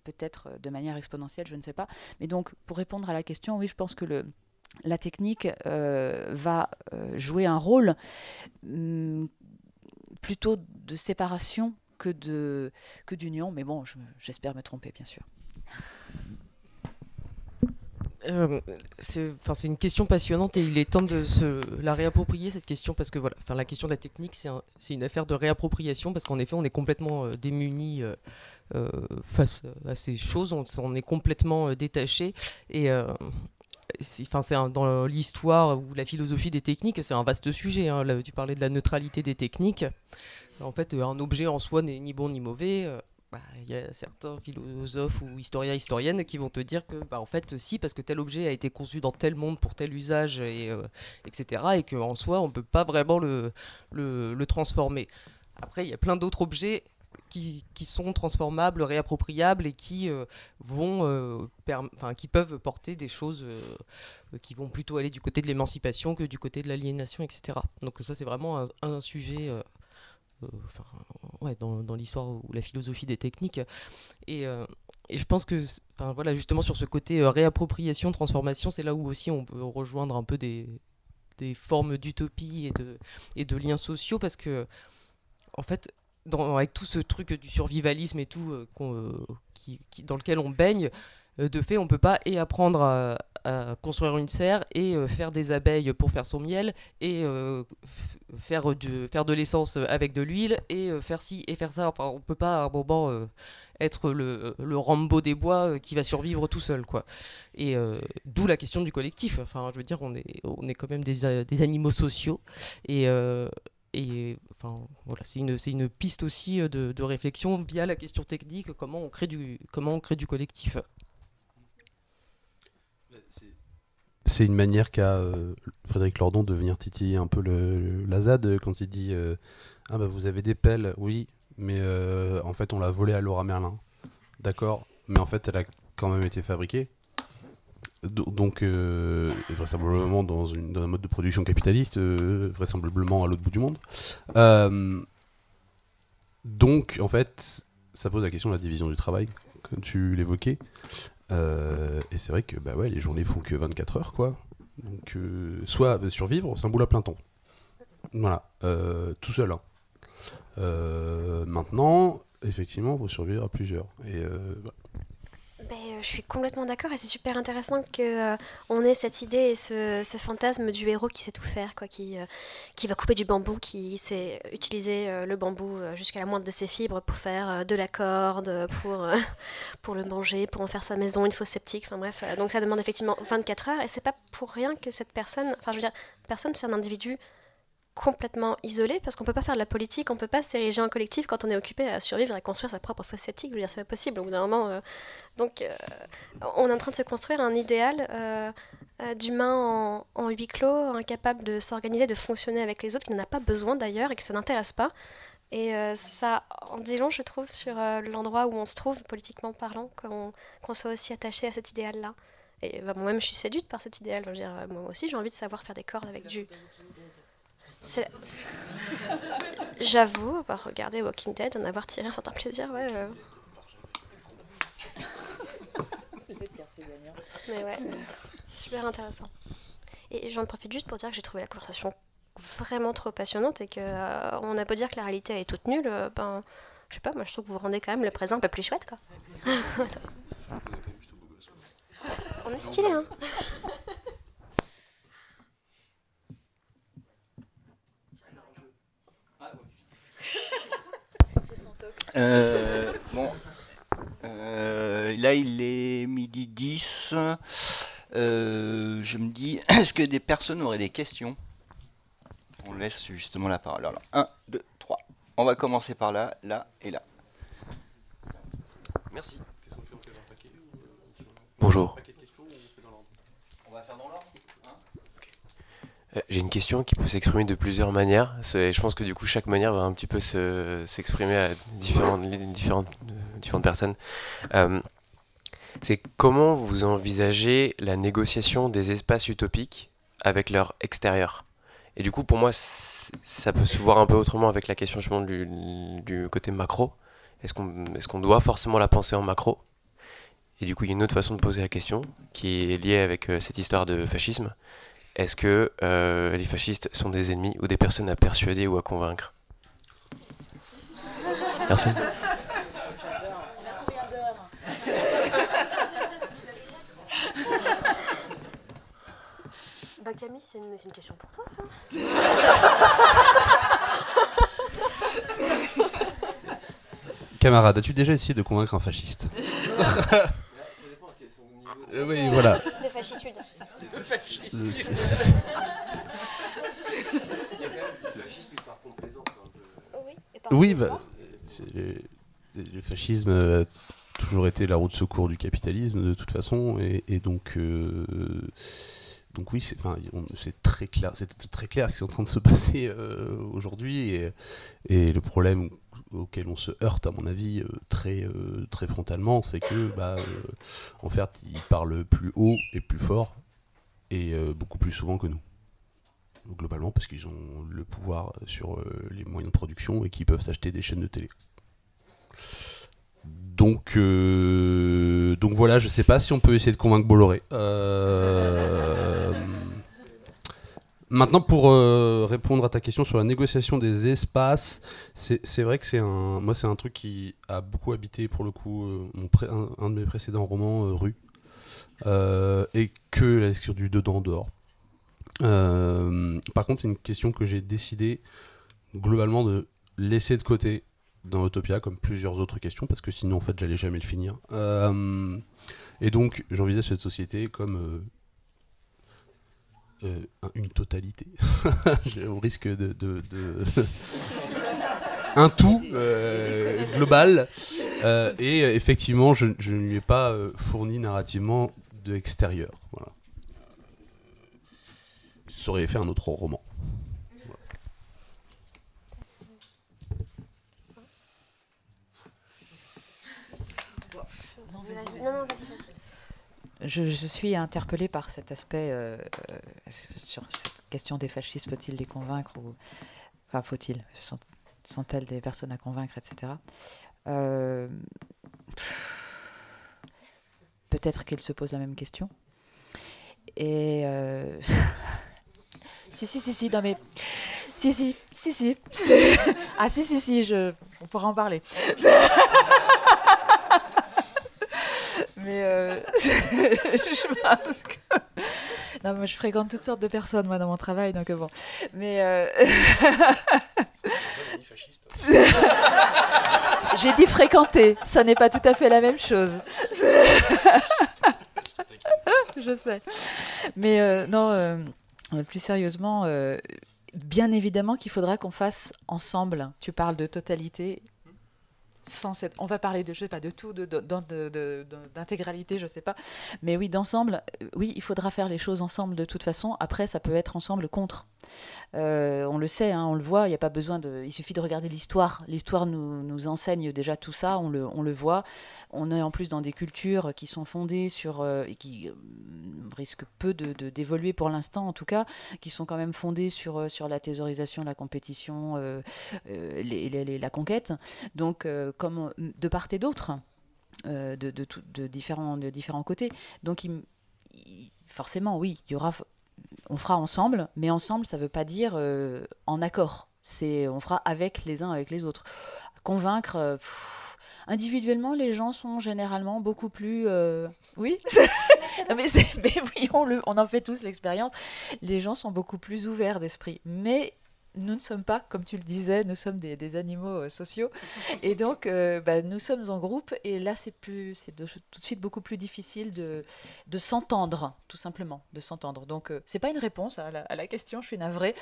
peut-être de manière exponentielle, je ne sais pas. Mais donc, pour répondre à la question, oui, je pense que le la technique euh, va euh, jouer un rôle hum, plutôt de séparation que de que d'union. Mais bon, j'espère me tromper, bien sûr. Euh, c'est une question passionnante et il est temps de se la réapproprier cette question parce que voilà, la question de la technique c'est une affaire de réappropriation parce qu'en effet on est complètement démuni face à ces choses, on, on est complètement détaché et enfin c'est dans l'histoire ou la philosophie des techniques, c'est un vaste sujet. Hein. Tu parlais de la neutralité des techniques. En fait, un objet en soi n'est ni bon ni mauvais. Euh, bah, il y a certains philosophes ou historiens historiennes qui vont te dire que bah, en fait si parce que tel objet a été conçu dans tel monde pour tel usage et euh, etc et qu'en soi on peut pas vraiment le transformer après il y a plein d'autres objets qui, sont transformables, réappropriables et qui euh, vont, euh, qui peuvent porter des choses euh, qui vont plutôt aller du côté de l'émancipation que du côté de l'aliénation, etc. Donc ça, c'est vraiment un, sujet. dans, dans l'histoire ou la philosophie des techniques. Et, je pense que, voilà, justement sur ce côté réappropriation, transformation, c'est là où aussi on peut rejoindre un peu des, des formes d'utopie et de, et de liens sociaux, parce que, en fait, avec tout ce truc du survivalisme et tout euh, euh, dans lequel on baigne, euh, de fait, on peut pas et apprendre à, construire une serre et faire des abeilles pour faire son miel et faire, du, faire de l'essence avec de l'huile et faire ci et faire ça. Enfin, on peut pas à un moment être le, le, Rambo des bois qui va survivre tout seul, quoi. Et d'où la question du collectif. Enfin, je veux dire, on est, on est quand même des, des animaux sociaux et et enfin, voilà, c'est une, une, piste aussi euh, de, de, réflexion via la question technique, comment on crée du, comment on crée du collectif. c'est une manière qu'a euh, Frédéric Lordon de venir titiller un peu le, la ZAD quand il dit euh, Ah bah vous avez des pelles, oui, mais euh, en fait on l'a volée à Laura Merlin. D'accord, mais en fait elle a quand même été fabriquée. Do- Donc, euh, vraisemblablement dans, un mode de production capitaliste, euh, vraisemblablement à l'autre bout du monde. Euh, donc, en fait, ça pose la question de la division du travail, comme tu l'évoquais. Et c'est vrai que bah ouais, les journées font que 24 heures, quoi. Donc, soit survivre, c'est un boulot à plein temps. Voilà, tout seul. hein. Maintenant, effectivement, il faut survivre à plusieurs. Et. Ben, euh, je suis complètement d'accord et c'est super intéressant que euh, on ait cette idée et ce, fantasme du héros qui sait tout faire, quoi, qui, euh, qui va couper du bambou, qui sait utiliser euh, le bambou jusqu'à la moindre de ses fibres pour faire de la corde, pour, [LAUGHS] pour le manger, pour en faire sa maison, une fosse septique, enfin bref. donc ça demande effectivement 24 heures et c'est pas pour rien que cette personne, enfin je veux dire, personne c'est un individu complètement isolé parce qu'on peut pas faire de la politique, on peut pas s'ériger en collectif quand on est occupé à survivre et construire sa propre fosse septique. Je veux dire, c'est pas possible au bout d'un moment. euh, donc, euh, on est en train de se construire un idéal euh, d'humain en, huis clos, incapable de s'organiser, de fonctionner avec les autres, qui n'en a pas besoin d'ailleurs et que ça n'intéresse pas. Et ça en dit long, je trouve, sur l'endroit où on se trouve, politiquement parlant, qu'on soit aussi attaché à cet idéal-là. Et bah, moi-même, je suis séduite par cet idéal. Moi aussi, j'ai envie de savoir faire des cordes avec du. J'avoue, bah, regarder Walking Dead, en avoir tiré un certain plaisir, ouais. euh. Mais ouais, super intéressant. Et j'en profite juste pour dire que j'ai trouvé la conversation vraiment trop passionnante et que euh, on a beau dire que la réalité est toute nulle, euh, ben je sais pas, moi je trouve que vous rendez quand même le présent un peu plus chouette quoi. [LAUGHS] Voilà. On est stylé hein. Euh, bon. Euh, là, il est midi 10. Euh, je me dis, [CLEARS THROAT] est-ce que des personnes auraient des questions? On laisse justement la parole. Alors, 1, 2, 3. On va commencer par là, là et là. Merci. Bonjour. On va faire dans l'ordre Euh, J'ai une question qui peut s'exprimer de plusieurs manières. Je pense que du coup, chaque manière va un petit peu se- s'exprimer à différentes, euh, personnes. Euh, c'est comment vous envisagez la négociation des espaces utopiques avec leur extérieur? Et du coup, pour moi, ça peut se voir un peu autrement avec la question justement du, du côté macro. Est-ce qu'on doit forcément la penser en macro? Et du coup, il y a une autre façon de poser la question qui est liée avec euh, cette histoire de fascisme. Est-ce que euh, les fascistes sont des ennemis ou des personnes à persuader ou à convaincre? Merci. Bah Camille, c'est une, c'est une question pour toi ça. Camarade, as-tu déjà essayé de convaincre un fasciste? [LAUGHS] Euh, Oui, voilà. De fascitude. Euh, c'est- c'est- Oui, et par Oui, contre, bah, le, le fascisme a toujours été la roue de secours du capitalisme de toute façon, et, et donc, euh, donc oui, c'est, enfin, très clair, c'est très clair ce qui est en train de se passer euh, aujourd'hui, et, et le problème auquel on se heurte, à mon avis, euh, très, euh, très frontalement, c'est que, bah, euh, en fait, ils parlent plus haut et plus fort, et beaucoup plus souvent que nous globalement parce qu'ils ont le pouvoir sur les moyens de production et qu'ils peuvent s'acheter des chaînes de télé. Donc, donc voilà, je sais pas si on peut essayer de convaincre Bolloré. Euh, Maintenant, pour euh, répondre à ta question sur la négociation des espaces, c'est vrai que c'est un, moi c'est un truc qui a beaucoup habité pour le coup euh, mon un, de mes précédents romans, euh, Rue, et que la lecture du dedans dehors. Par contre, c'est une question que j'ai décidé globalement de laisser de côté dans Utopia, comme plusieurs autres questions, parce que sinon, en fait, j'allais jamais le finir. Et donc, j'envisage cette société comme euh, un- une totalité, [LAUGHS] au risque de, de- de- [LAUGHS] un tout euh, global. Euh, et effectivement, je, je ne lui ai pas fourni narrativement de extérieur. Voilà. ça aurait fait un autre roman. Non, non. Je, je suis interpellée par cet aspect euh, euh, sur cette question des fascistes. Faut-il les convaincre ou enfin faut-il sont, sont-elles des personnes à convaincre, etc. Euh, Peut-être qu'elles se posent la même question. Et euh, si si si si non mais si si si si [LAUGHS] ah si si si je on pourra en parler. [LAUGHS] Mais euh, [LAUGHS] je pense que. [LAUGHS] Non, je fréquente toutes sortes de personnes, moi, dans mon travail, donc bon. Mais. euh, [LAUGHS] J'ai dit fréquenter, ça n'est pas tout à fait la même chose. je sais. Mais euh, non, plus sérieusement, bien évidemment qu'il faudra qu'on fasse ensemble. Tu parles de totalité On va parler de, je sais pas, de tout, de- de- de- de- d'intégralité, je sais pas. Mais oui, d'ensemble, euh, oui, il faudra faire les choses ensemble de toute façon. Après, ça peut être ensemble contre. Euh, on le sait, hein, on le voit, il n'y a pas besoin de... Il suffit de regarder l'histoire. L'histoire nous, enseigne déjà tout ça, on le, voit. On est en plus dans des cultures qui sont fondées sur... euh, et qui euh, risquent peu de, de- d'évoluer pour l'instant, en tout cas, qui sont quand même fondées sur, sur la thésaurisation, la compétition, la conquête. Donc, comme de part et d'autre, de, différents, côtés. Donc, forcément, oui, il y aura, on fera ensemble, mais ensemble, ça ne veut pas dire euh, en accord. C'est, on fera avec les uns, avec les autres. Convaincre. euh, pff, individuellement, les gens sont généralement beaucoup plus. euh, Oui, Non, [LAUGHS] mais, mais oui, on, le- on en fait tous l'expérience. Les gens sont beaucoup plus ouverts d'esprit. Mais nous ne sommes pas, comme tu le disais, nous sommes des, animaux euh, sociaux. Et donc, euh, bah, nous sommes en groupe. Et là, c'est plus, c'est tout de suite beaucoup plus difficile de, s'entendre, tout simplement, de s'entendre. Donc, euh, c'est pas une réponse à la, question. Je suis navrée.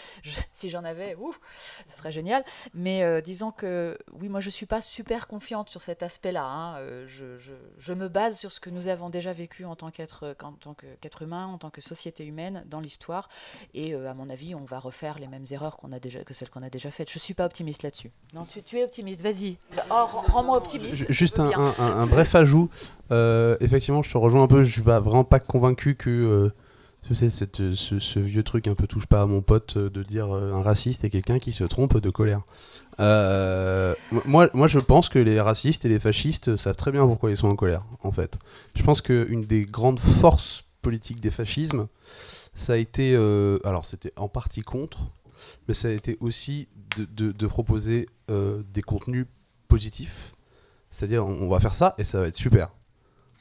Si j'en avais, ouf, ça serait génial. Mais euh, disons que, oui, moi, je suis pas super confiante sur cet aspect-là. hein. Je, me base sur ce que nous avons déjà vécu en tant qu'être, en tant qu'être humain, en tant que société humaine dans l'histoire. Et à mon avis, on va refaire les mêmes erreurs qu'on a déjà, que celles qu'on a déjà faites. Je suis pas optimiste là-dessus. Non, tu, tu es optimiste. Vas-y. Oh, rends- rends-moi optimiste. Juste un, bien. un- un- un bref ajout. Euh, effectivement, je te rejoins un peu. Je suis pas, vraiment pas convaincu que euh, ce, ce vieux truc un peu touche pas à mon pote euh, de dire euh, un raciste est quelqu'un qui se trompe de colère. Euh, moi, moi, je pense que les racistes et les fascistes savent très bien pourquoi ils sont en colère, en fait. Je pense qu'une des grandes forces politiques des fascismes, ça a été. euh, alors, c'était en partie contre, mais ça a été aussi de, proposer euh, des contenus positifs. C'est-à-dire, on, va faire ça et ça va être super.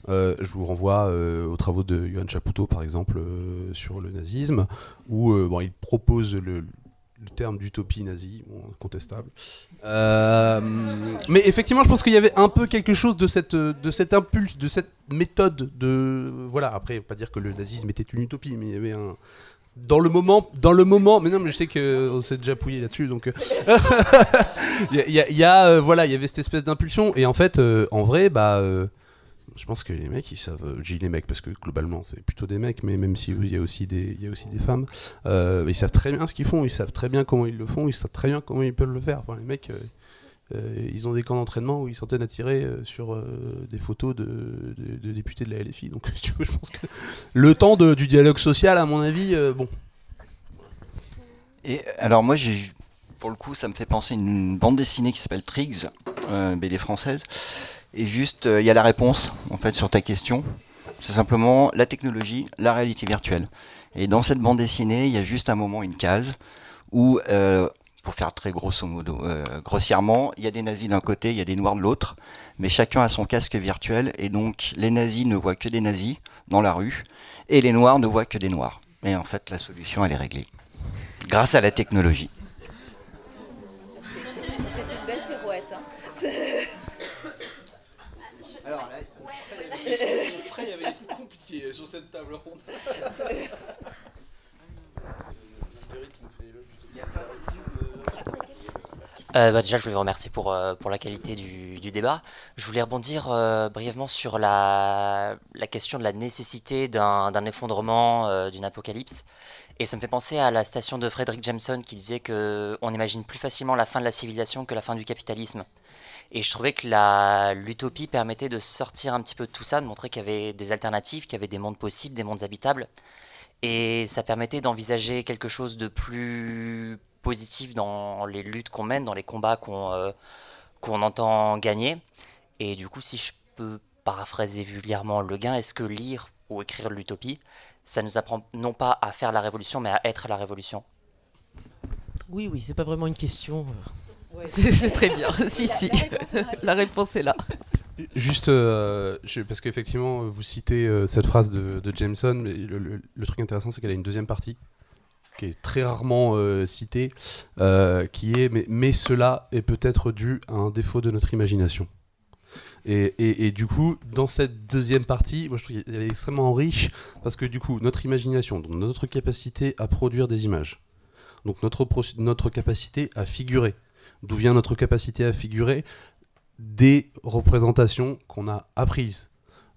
Euh, je vous renvoie euh, aux travaux de Johan Chapoutot, par exemple, sur le nazisme, où bon, il propose le, terme d'utopie nazie, bon, contestable. Mais effectivement, je pense qu'il y avait un peu quelque chose de cette, de cet impulse, de cette méthode de. Voilà, après, pas dire que le nazisme était une utopie, mais il y avait un. Dans le moment, dans le moment, mais non, mais je sais qu'on s'est déjà pouillé là-dessus, donc euh, [LAUGHS] il il y a- euh, voilà, il y avait cette espèce d'impulsion, et en fait, euh, en vrai, bah, euh, je pense que les mecs, ils savent, euh, j'ai les mecs parce que globalement c'est plutôt des mecs, mais même si il y a aussi des, il y a aussi des femmes, euh, ils savent très bien ce qu'ils font, ils savent très bien comment ils le font, ils savent très bien comment ils peuvent le faire. Enfin, les mecs, euh, ils ont des camps d'entraînement où ils s'entendent à tirer euh, sur euh, des photos de, députés de la LFI. Donc, [LAUGHS] tu veux, je pense que le temps du dialogue social, à mon avis, bon. Et alors moi, pour le coup, ça me fait penser à une bande dessinée qui s'appelle Triggs, BD française. Et juste, il y a la réponse, en fait, sur ta question. C'est simplement la technologie, la réalité virtuelle. Et dans cette bande dessinée, il y a juste un moment, une case, où, pour faire très grosso modo, euh, grossièrement, il y a des nazis d'un côté, il y a des noirs de l'autre, mais chacun a son casque virtuel, et donc les nazis ne voient que des nazis dans la rue, et les noirs ne voient que des noirs. Et en fait, la solution, elle est réglée. Grâce à la technologie. C'est une belle pirouette. hein. Alors là, il y avait des trucs compliqués sur cette table ronde. [LAUGHS] Euh, bah, déjà, je voulais vous remercier pour, euh, pour la qualité du, du débat. Je voulais rebondir euh, brièvement sur la, la question de la nécessité d'un effondrement, d'une apocalypse. Et ça me fait penser à la citation de Frederick Jameson qui disait que on imagine plus facilement la fin de la civilisation que la fin du capitalisme. Et je trouvais que l'utopie permettait de sortir un petit peu de tout ça, de montrer qu'il y avait des alternatives, qu'il y avait des mondes possibles, des mondes habitables. Et ça permettait d'envisager quelque chose de plus positif dans les luttes qu'on mène, dans les combats qu'on euh, qu'on entend gagner. Et du coup, si je peux paraphraser vulgairement Le Gain, est-ce que lire ou écrire l'utopie, ça nous apprend non pas à faire la révolution, mais à être la révolution? Oui, oui, c'est pas vraiment une question. euh. [LAUGHS] C'est très bien. [LAUGHS] si, si. La réponse est là. Juste, euh, je- parce qu'effectivement, vous citez euh, cette phrase de, de Jameson, mais le, le- le truc intéressant, c'est qu'elle a une deuxième partie, qui est très rarement euh, citée, euh, qui est mais, cela est peut-être dû à un défaut de notre imagination. Et, et- du coup, dans cette deuxième partie, moi je trouve qu'elle est extrêmement riche, parce que du coup, notre imagination, donc notre capacité à produire des images, donc notre, notre capacité à figurer, d'où vient notre capacité à figurer des représentations qu'on a apprises.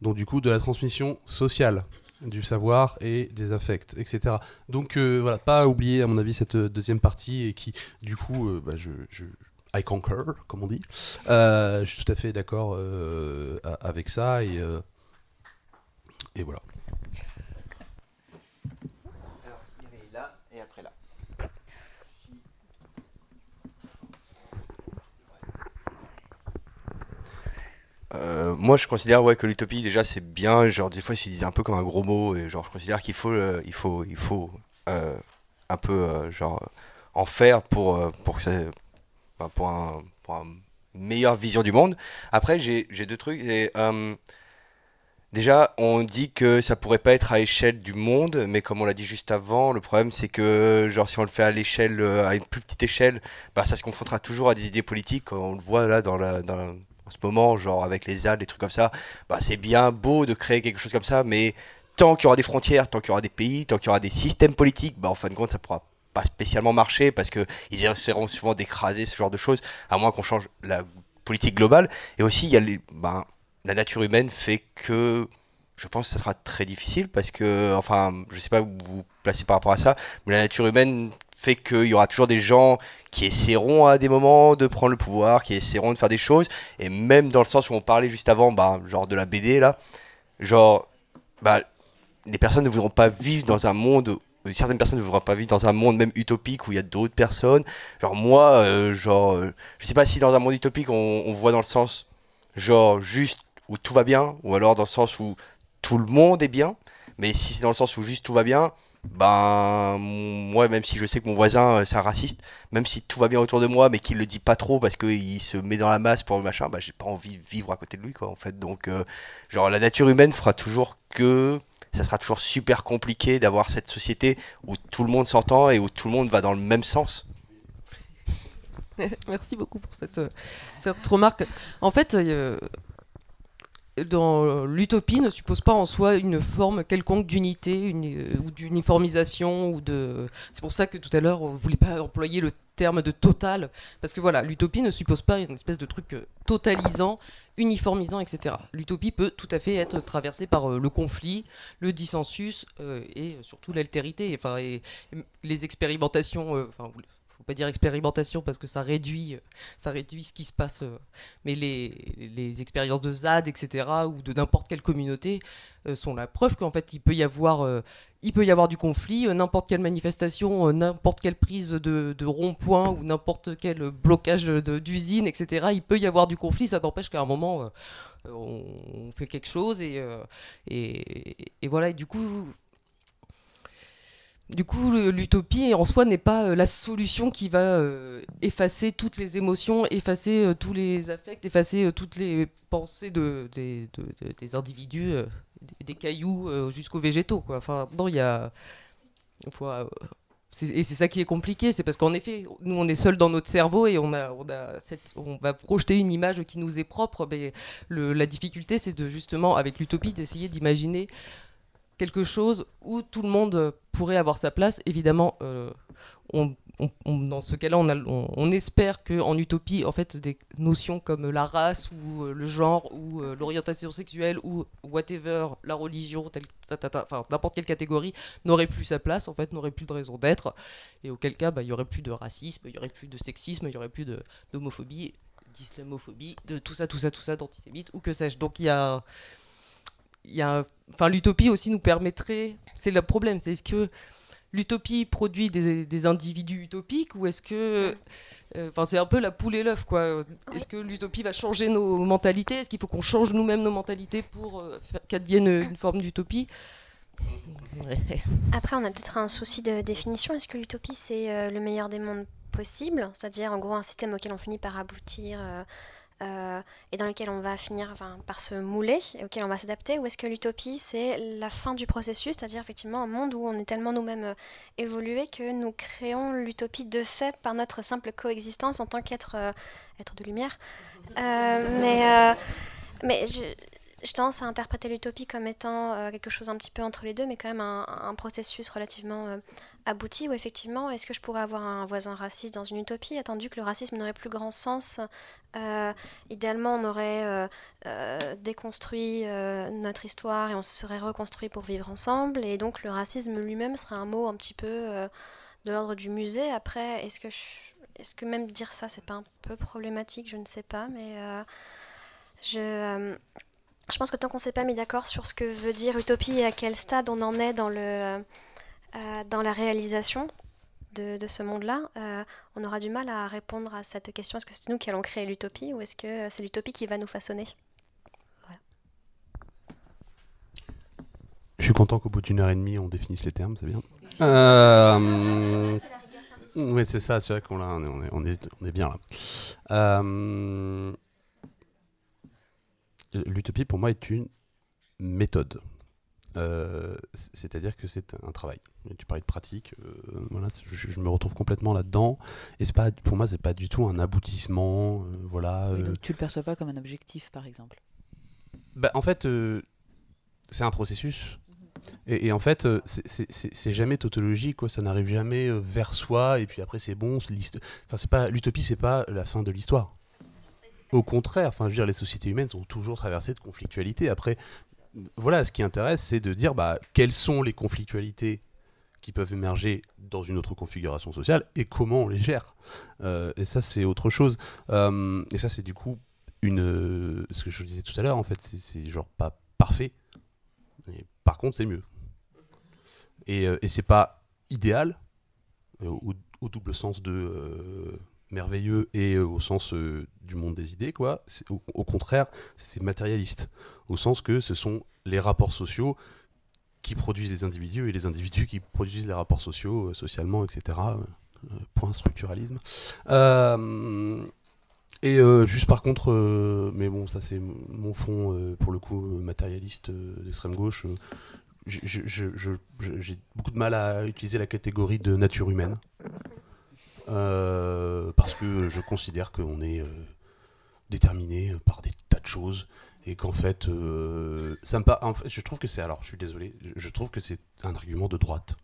Donc du coup de la transmission sociale du savoir et des affects, etc. Donc euh, voilà, pas oublier à mon avis cette euh, deuxième partie et qui du coup, euh, bah, je, I concur, comme on dit. Je suis tout à fait d'accord avec ça et, et voilà. Alors, il y avait là et après là. Euh, moi, je considère ouais, que l'utopie, déjà, c'est bien. Genre, des fois, je disais un peu comme un gros mot. Et genre, je considère qu'il faut, euh, il faut, il faut euh, un peu, genre, en faire pour, pour, pour, un, meilleure vision du monde. Après, j'ai deux trucs. Et, déjà, on dit que ça pourrait pas être à échelle du monde, mais comme on l'a dit juste avant, le problème, c'est que, genre, si on le fait à à une plus petite échelle, bah, ça se confrontera toujours à des idées politiques. On le voit là dans la, en ce moment, genre avec les ZAD, des trucs comme ça, bah, c'est bien beau de créer quelque chose comme ça, mais tant qu'il y aura des frontières, tant qu'il y aura des pays, tant qu'il y aura des systèmes politiques, bah, en fin de compte, ça pourra pas spécialement marcher parce que ils essaieront souvent d'écraser ce genre de choses, à moins qu'on change la politique globale. Et aussi, il y a les, bah, la nature humaine fait que je pense que ça sera très difficile parce que, enfin, je sais pas où vous vous placez par rapport à ça, mais la nature humaine fait qu'il y aura toujours des gens qui essaieront à des moments de prendre le pouvoir, qui essaieront de faire des choses, et même dans le sens où on parlait juste avant, bah, genre de la BD là, genre, bah, les personnes ne voudront pas vivre dans un monde, euh, certaines personnes ne voudront pas vivre dans un monde même utopique où il y a d'autres personnes. Genre moi, euh, genre, euh, je sais pas si dans un monde utopique on, on voit dans le sens, genre juste où tout va bien, ou alors dans le sens où tout le monde est bien, mais si c'est dans le sens où juste tout va bien, ben moi même si je sais que mon voisin euh, c'est un raciste, même si tout va bien autour de moi mais qu'il le dit pas trop parce qu'il se met dans la masse pour le machin, bah j'ai pas envie de vivre à côté de lui quoi en fait. Donc euh, genre la nature humaine fera toujours que ça sera toujours super compliqué d'avoir cette société où tout le monde s'entend et où tout le monde va dans le même sens. [LAUGHS] Merci beaucoup pour cette, euh, cette remarque. En fait, l'utopie ne suppose pas en soi une forme quelconque d'unité euh, ou d'uniformisation ou de. C'est pour ça que tout à l'heure on voulait pas employer le terme de total parce que voilà, l'utopie ne suppose pas une espèce de truc euh, totalisant, uniformisant, etc. L'utopie peut tout à fait être traversée par euh, le conflit, le dissensus et surtout l'altérité. Enfin, et, les expérimentations. Faut pas dire expérimentation parce que ça réduit, euh, ça réduit ce qui se passe. euh, mais les, expériences de ZAD, etc., ou de n'importe quelle communauté euh, sont la preuve qu'en fait il peut y avoir, du conflit, n'importe quelle manifestation, n'importe quelle prise de, rond-point ou n'importe quel blocage d'usine, etc. Il peut y avoir du conflit. Ça n'empêche qu'à un moment on, fait quelque chose et, et voilà. Et du coup, du coup, l'utopie en soi n'est pas euh, la solution qui va euh, effacer toutes les émotions, effacer euh, tous les affects, effacer toutes les pensées de, des, de- de- des individus, des, cailloux jusqu'aux végétaux. Enfin, non, il y a. et c'est ça qui est compliqué, c'est parce qu'en effet, nous on est seuls dans notre cerveau et on, va projeter une image qui nous est propre. Mais la difficulté, c'est de justement, avec l'utopie, d'essayer d'imaginer quelque chose où tout le monde pourrait avoir sa place. Évidemment, euh, on, dans ce cas-là, on, espère qu'en utopie, en fait, des notions comme la race ou euh, le genre ou euh, l'orientation sexuelle ou whatever, la religion, n'importe quelle catégorie, n'aurait plus sa place, en fait, n'aurait plus de raison d'être. Et auquel cas, bah, il y aurait plus de racisme, il y aurait plus de sexisme, il y aurait plus d'homophobie, d'islamophobie, de tout ça, tout ça, tout ça, d'antisémite ou que sais-je. Donc il y a, y a, enfin l'utopie aussi nous permettrait, c'est le problème, c'est est-ce que l'utopie produit des, individus utopiques ou est-ce que euh, enfin c'est un peu la poule et l'œuf quoi. Est-ce que l'utopie va changer nos mentalités? Est-ce qu'il faut qu'on change nous-mêmes nos mentalités pour euh, qu'advienne une forme d'utopie? Après on a peut-être un souci de définition. Est-ce que l'utopie c'est euh, le meilleur des mondes possible c'est-à-dire en gros un système auquel on finit par aboutir euh, et dans lequel on va finir par se mouler et auquel on va s'adapter Ou est-ce que l'utopie, c'est la fin du processus, c'est-à-dire effectivement un monde où on est tellement nous-mêmes euh, évolués que nous créons l'utopie de fait par notre simple coexistence en tant qu'être euh, être de lumière. Mais, mais je, je tendance à interpréter l'utopie comme étant quelque chose un petit peu entre les deux, mais quand même un, processus relativement abouti où effectivement, est-ce que je pourrais avoir un voisin raciste dans une utopie, attendu que le racisme n'aurait plus grand sens euh, Idéalement, on aurait euh, euh, déconstruit notre histoire et on se serait reconstruit pour vivre ensemble, et donc le racisme lui-même serait un mot un petit peu de l'ordre du musée. Après, est-ce que, est-ce que même dire ça, c'est pas un peu problématique? Je ne sais pas, mais je... je pense que tant qu'on ne s'est pas mis d'accord sur ce que veut dire utopie et à quel stade on en est dans le, euh, dans la réalisation de, ce monde-là, euh, on aura du mal à répondre à cette question. Est-ce que c'est nous qui allons créer l'utopie ou est-ce que c'est l'utopie qui va nous façonner? Je suis content qu'au bout d'une heure et demie, on définisse les termes, c'est bien. Euh, oui, c'est ça, c'est vrai qu'on on est, on, est, on est, bien là. L'utopie, pour moi, est une méthode. Euh, c'est-à-dire que c'est un travail. Tu parlais de pratique, euh, voilà, je, me retrouve complètement là-dedans. Et c'est pas, pour moi, c'est pas du tout un aboutissement, euh, voilà. donc tu le perçois pas comme un objectif, par exemple. Bah, en fait, c'est un processus. Et, en fait, c'est jamais tautologique, quoi. Ça n'arrive jamais vers soi. Et puis après, c'est bon. Enfin, c'est pas l'utopie, c'est pas la fin de l'histoire. Au contraire, enfin, je veux dire, les sociétés humaines sont toujours traversées de conflictualité. Après, voilà, ce qui intéresse, c'est de dire bah, quelles sont les conflictualités qui peuvent émerger dans une autre configuration sociale et comment on les gère. Euh, et ça, c'est autre chose. Euh, et ça, c'est du coup une. ce que je disais tout à l'heure, en fait, c'est genre pas parfait. Par contre, c'est mieux. Euh, et c'est pas idéal, au, double sens de merveilleux et euh, au sens euh, du monde des idées, quoi. Au, contraire, c'est matérialiste, au sens que ce sont les rapports sociaux qui produisent les individus et les individus qui produisent les rapports sociaux, euh, socialement, etc. point structuralisme. et juste par contre, mais bon, ça c'est mon fond, pour le coup, matérialiste d'extrême gauche. J'ai beaucoup de mal à utiliser la catégorie de nature humaine. Euh, parce que je considère qu'on est euh, déterminé par des tas de choses et qu'en fait, euh, ça en fait, je trouve que c'est alors, je suis désolé, je trouve que c'est un argument de droite.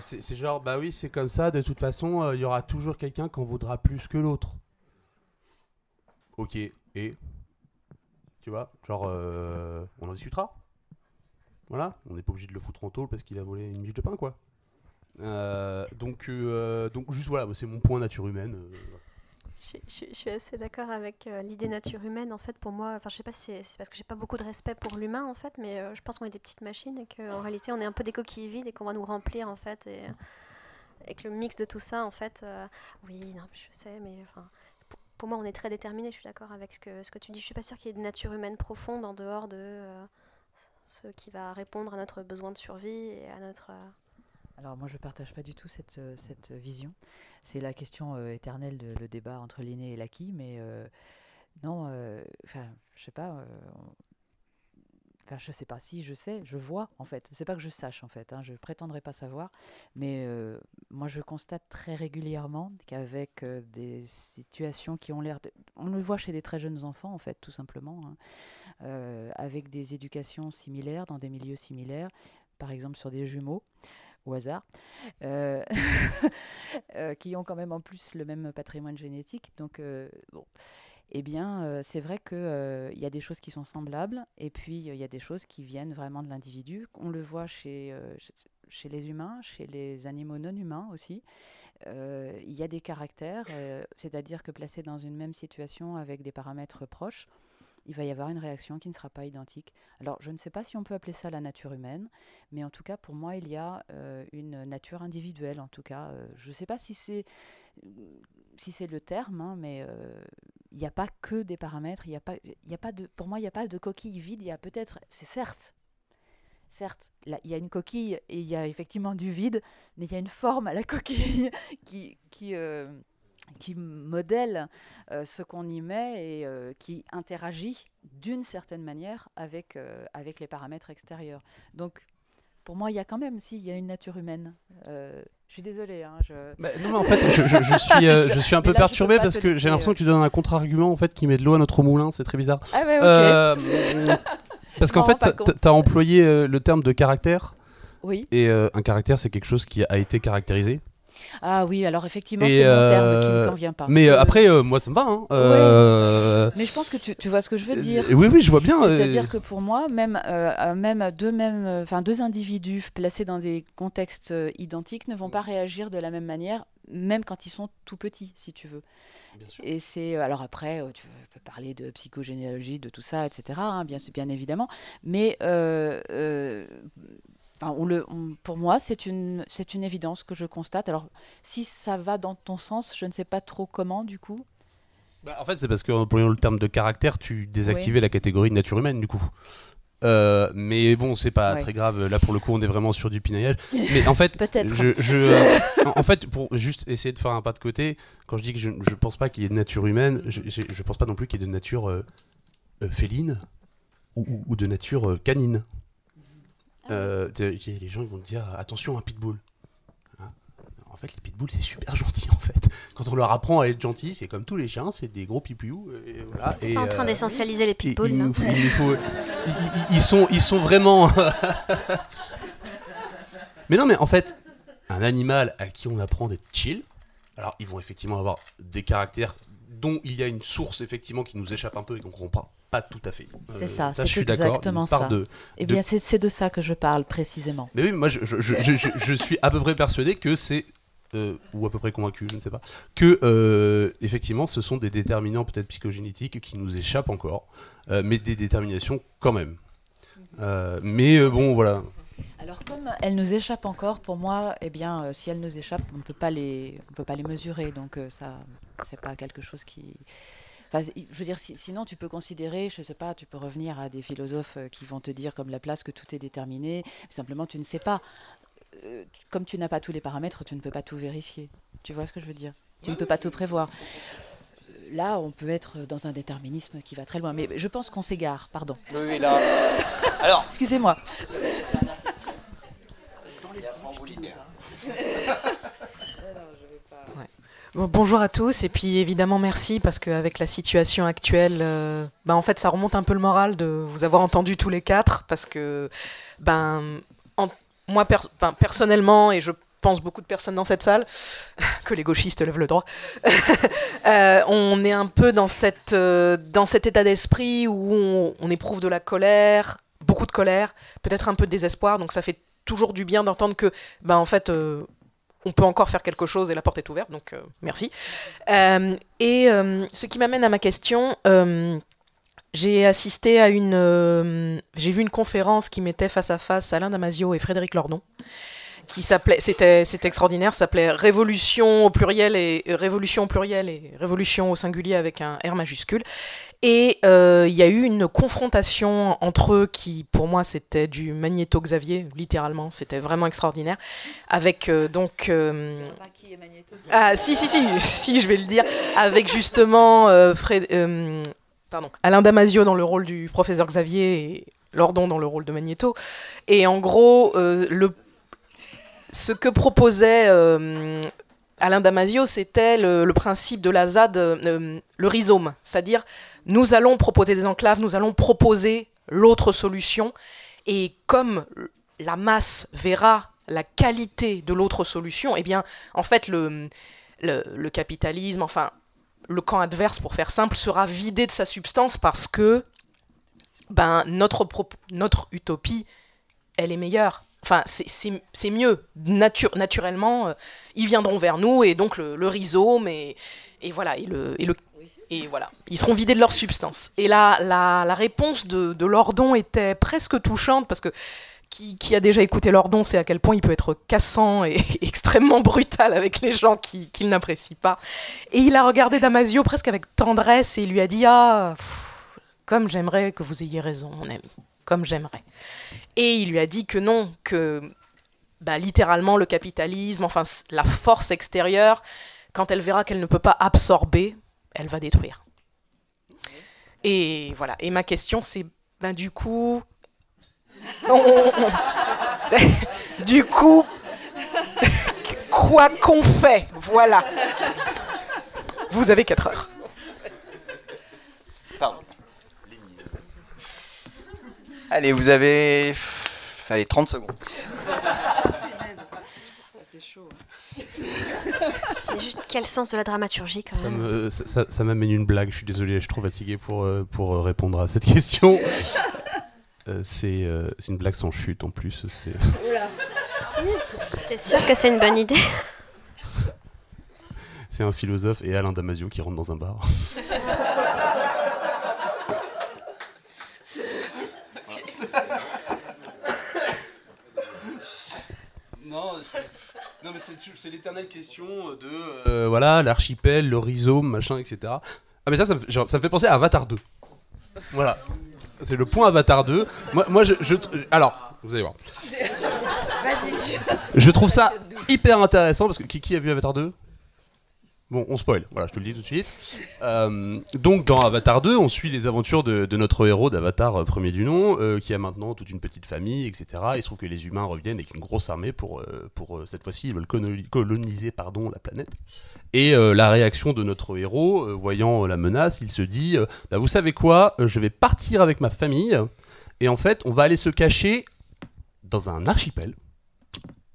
c'est genre, bah oui, c'est comme ça, de toute façon, il y aura toujours quelqu'un qui en voudra plus que l'autre. Ok, et Tu vois, genre, on en discutera? Voilà, on n'est pas obligé de le foutre en tôle parce qu'il a volé une miche de pain, quoi. Euh, donc, euh, donc, juste voilà, c'est mon point nature humaine. Euh, je, suis assez d'accord avec l'idée nature humaine. En fait, pour moi, enfin, je sais pas si c'est parce que j'ai pas beaucoup de respect pour l'humain, en fait, mais je pense qu'on est des petites machines et qu'en réalité, on est un peu des coquilles vides et qu'on va nous remplir, en fait, et, que le mix de tout ça, en fait, oui, non, je sais, mais enfin, pour, moi, on est très déterminé. Je suis d'accord avec ce que, ce que tu dis. Je suis pas sûre qu'il y ait de nature humaine profonde en dehors de ce qui va répondre à notre besoin de survie et à notre... Euh, Alors moi je ne partage pas du tout cette, euh, cette vision. C'est la question euh, éternelle de le débat entre l'inné et l'acquis, mais non, enfin je sais pas, Enfin, je sais pas si je sais, je vois en fait. C'est pas que je sache en fait, hein, je prétendrai pas savoir, mais moi je constate très régulièrement qu'avec des situations qui ont l'air, on le voit chez des très jeunes enfants en fait, tout simplement, hein, avec des éducations similaires dans des milieux similaires, par exemple sur des jumeaux au hasard, euh, [LAUGHS] euh, qui ont quand même en plus le même patrimoine génétique. Donc, euh, bon, eh bien, c'est vrai qu'il y a des choses qui sont semblables, et puis il y a des choses qui viennent vraiment de l'individu. On le voit chez, chez les humains, chez les animaux non humains aussi. Il y a des caractères, c'est-à-dire que placés dans une même situation avec des paramètres proches, il va y avoir une réaction qui ne sera pas identique. Alors, je ne sais pas si on peut appeler ça la nature humaine, mais en tout cas, pour moi, il y a euh, une nature individuelle. En tout cas, euh, je ne sais pas si c'est si c'est le terme, hein, mais euh, il n'y a pas que des paramètres. Il y a pas, a pas de, pour moi, il n'y a pas de coquille vide. Il y a peut-être, c'est certes, certes, il y a une coquille et il y a effectivement du vide, mais il y a une forme à la [LAUGHS] coquille qui, qui qui modèle euh, ce qu'on y met et euh, qui interagit d'une certaine manière avec, euh, avec les paramètres extérieurs. Donc, pour moi, il y a quand même, si, il y a une nature humaine. je suis désolée. Hein, je... Bah, non, mais en fait, je, je, [LAUGHS] suis, je suis un peu perturbé parce que j'ai l'impression que tu donnes un contre-argument en fait, qui met de l'eau à notre moulin. C'est très bizarre. Ah ouais, ok. [LAUGHS] parce qu'en fait, tu as employé le terme de caractère. Oui. Et un caractère, c'est quelque chose qui a été caractérisé. Ah oui, alors effectivement, c'est mon terme qui ne euh, convient pas. Mais euh, après, euh, moi, ça me va. Hein. Mais je pense que tu, tu, vois ce que je veux dire. Oui, oui, je vois bien. C'est-à-dire que pour moi, même, même, deux, même enfin, deux individus placés dans des contextes identiques ne vont pas réagir de la même manière, même quand ils sont tout petits, si tu veux. Bien sûr. Et c'est alors après, tu peux parler de psychogénéalogie, de tout ça, etc. Hein, bien, bien évidemment. Mais le, pour moi, c'est une, c'est une évidence que je constate. Alors, si ça va dans ton sens, je ne sais pas trop comment, du coup. Bah, en fait, c'est parce que pour le terme de caractère, tu désactivais la catégorie de nature humaine, du coup. Euh, mais bon, c'est pas très grave. Là, pour le coup, on est vraiment sur du pinaillage. Mais en fait, [LAUGHS] je, je euh, en fait, pour juste essayer de faire un pas de côté, quand je dis que je, je pense pas qu'il y ait de nature humaine, je, je, pense pas non plus qu'il y ait de nature euh, féline ou, ou, de nature canine. Euh, les gens ils vont te dire attention un pitbull. Hein en fait, les pitbulls c'est super [LAUGHS] gentil en fait. Quand on leur apprend à être gentil, c'est comme tous les chiens, c'est des gros pipiou. Et voilà. Et, en train euh, d'essentialiser les pitbulls. ils, sont, ils sont vraiment. [LAUGHS] mais non, mais en fait, un animal à qui on apprend d'être chill, alors ils vont effectivement avoir des caractères dont il y a une source effectivement qui nous échappe un peu et donc on pas pas tout à fait. C'est ça, c'est exactement ça. De, eh bien, c'est de ça que je parle précisément. Mais oui, moi, je, je, je, je suis à peu près persuadé que c'est, euh, ou à peu près convaincu, je ne sais pas, que euh, effectivement, ce sont des déterminants peut-être psychogénétiques qui nous échappent encore, euh, mais des déterminations quand même. mais bon, voilà. Alors comme elles nous échappent encore, pour moi, eh bien, si elles nous échappent, on ne peut pas les, on peut pas les mesurer, donc ça, c'est pas quelque chose qui je veux dire, sinon tu peux considérer, je sais pas, tu peux revenir à des philosophes euh, qui vont te dire comme Laplace que tout est déterminé. Simplement, tu ne sais pas. Euh, comme tu n'as pas tous les paramètres, tu ne peux pas tout vérifier. Tu vois ce que je veux dire? Tu ne peux pas tout prévoir. Là, on peut être dans un déterminisme qui va très loin. Mais je pense qu'on s'égare, pardon. Oui, oui, là. Alors. Excusez-moi. [LAUGHS] bonjour à tous et puis évidemment merci parce qu'avec la situation actuelle, euh, ben en fait ça remonte un peu le moral de vous avoir entendu tous les quatre parce que ben moi personnellement et je pense beaucoup de personnes dans cette salle, [LAUGHS] que les gauchistes lèvent le droit, [LAUGHS] euh, on est un peu dans, cette, euh, dans cet état d'esprit où on, on, éprouve de la colère, beaucoup de colère, peut-être un peu de désespoir, donc ça fait toujours du bien d'entendre que, ben en fait, on peut encore faire quelque chose et la porte est ouverte, donc euh, merci. Euh, et euh, ce qui m'amène à ma question, j'ai assisté à une, j'ai vu une conférence qui mettait face à face Alain Damasio et Frédéric Lordon, qui s'appelait, c'était, c'était extraordinaire, s'appelait Révolution au pluriel et Révolution au pluriel et Révolution au singulier avec un R majuscule. Et il y a eu une confrontation entre eux qui, pour moi, c'était du Magnéto Xavier, littéralement, c'était vraiment extraordinaire, avec donc. qui est Magnéto ah si si si [LAUGHS] si, je vais le dire, avec justement Fred, pardon, Alain Damasio dans le rôle du professeur Xavier et Lordon dans le rôle de Magnéto. Et en gros, le ce que proposait Alain Damasio, c'était le, principe de la ZAD, le rhizome, c'est-à-dire nous allons proposer des enclaves, nous allons proposer l'autre solution. Et comme la masse verra la qualité de l'autre solution, eh bien, en fait, le, le, capitalisme, enfin, le camp adverse, pour faire simple, sera vidé de sa substance parce que ben, notre, notre utopie, elle est meilleure. Enfin, c'est mieux. naturellement, euh, ils viendront vers nous et donc le, rhizome et, et voilà, et le, et le, et voilà, ils seront vidés de leur substance. Et là, la, la réponse de, de Lordon était presque touchante parce que qui, a déjà écouté Lordon sait à quel point il peut être cassant et [LAUGHS] extrêmement brutal avec les gens qu'il qui n'apprécie pas. Et il a regardé Damasio presque avec tendresse et il lui a dit Ah, comme j'aimerais que vous ayez raison, mon ami, comme j'aimerais. Et il lui a dit que non, que bah, littéralement le capitalisme, enfin la force extérieure, quand elle verra qu'elle ne peut pas absorber, elle va détruire. Et voilà. Et ma question, c'est, ben, du coup, [LAUGHS] du coup, [LAUGHS] quoi qu'on fait, voilà. Vous avez 4 heures. Allez, vous avez. Allez, 30 secondes. C'est chaud. C'est juste quel sens de la dramaturgie quand même. Ça m'amène une blague, je suis désolé, je suis trop fatigué pour, euh, pour euh, répondre à cette question. [LAUGHS] Euh, euh, c'est une blague sans chute en plus. T'es sûr que c'est une bonne idée? C'est un philosophe et Alain Damasio qui rentre dans un bar. [LAUGHS] non, non, mais c'est l'éternelle question de euh, voilà l'archipel, le rhizome, machin, etc. Ah mais ça, ça me, ça me fait penser à Avatar 2. Voilà. C'est le point Avatar 2. Moi, moi je, Alors, vous allez voir. [LAUGHS] Je trouve ça hyper intéressant parce que qui, a vu Avatar 2 Bon, on spoil, voilà, je te le dis tout de suite. Euh, donc, dans Avatar 2, on suit les aventures de, notre héros d'Avatar euh, premier du nom, euh, qui a maintenant toute une petite famille, etc. Il se trouve que les humains reviennent avec une grosse armée pour, pour cette fois-ci, ils veulent coloniser pardon, la planète. Et la réaction de notre héros, voyant la menace, il se dit bah, Vous savez quoi Je vais partir avec ma famille. Et en fait, on va aller se cacher dans un archipel,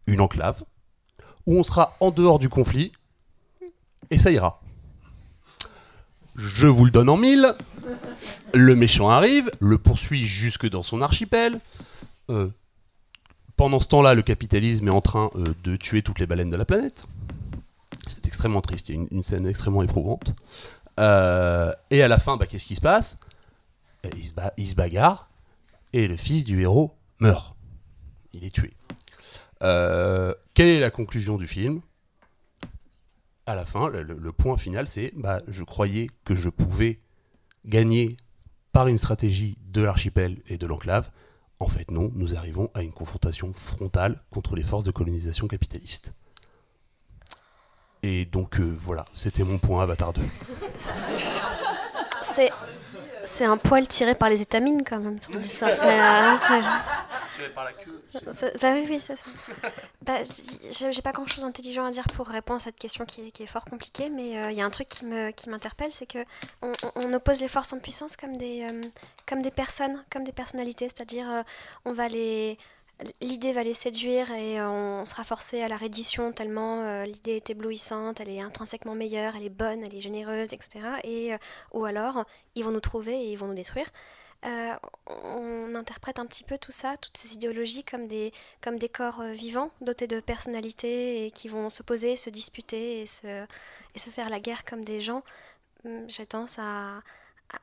une enclave, où on sera en dehors du conflit. Et ça ira. Je vous le donne en mille. Le méchant arrive, le poursuit jusque dans son archipel. pendant ce temps-là, le capitalisme est en train de tuer toutes les baleines de la planète. C'est extrêmement triste, une, scène extrêmement éprouvante. Euh, et à la fin, bah, qu'est-ce qui se passe? Il se, bagarre et le fils du héros meurt. Il est tué. Euh, quelle est la conclusion du film? À la fin, le, point final, c'est bah, je croyais que je pouvais gagner par une stratégie de l'archipel et de l'enclave. En fait, non, nous arrivons à une confrontation frontale contre les forces de colonisation capitaliste. Et donc euh, voilà, c'était mon point Avatar 2. C'est un poil tiré par les étamines quand même. Tiré par la queue. bah oui, oui, c'est ça. [LAUGHS] Bah, J'ai pas grand chose d'intelligent à dire pour répondre à cette question qui est, qui est fort compliquée, mais il euh, y a un truc qui m'interpelle, qui c'est que on, on, oppose les forces en puissance comme des, euh, comme des personnes, comme des personnalités, c'est-à-dire on va les l'idée va les séduire et on sera forcé à la reddition tellement euh, l'idée est éblouissante, elle est intrinsèquement meilleure, elle est bonne, elle est généreuse, etc. Et, euh, ou alors, ils vont nous trouver et ils vont nous détruire. Euh, on interprète un petit peu tout ça, toutes ces idéologies comme des, comme des corps vivants, dotés de personnalité et qui vont se poser, se disputer et se, et se faire la guerre comme des gens. Hum, j'ai tendance à,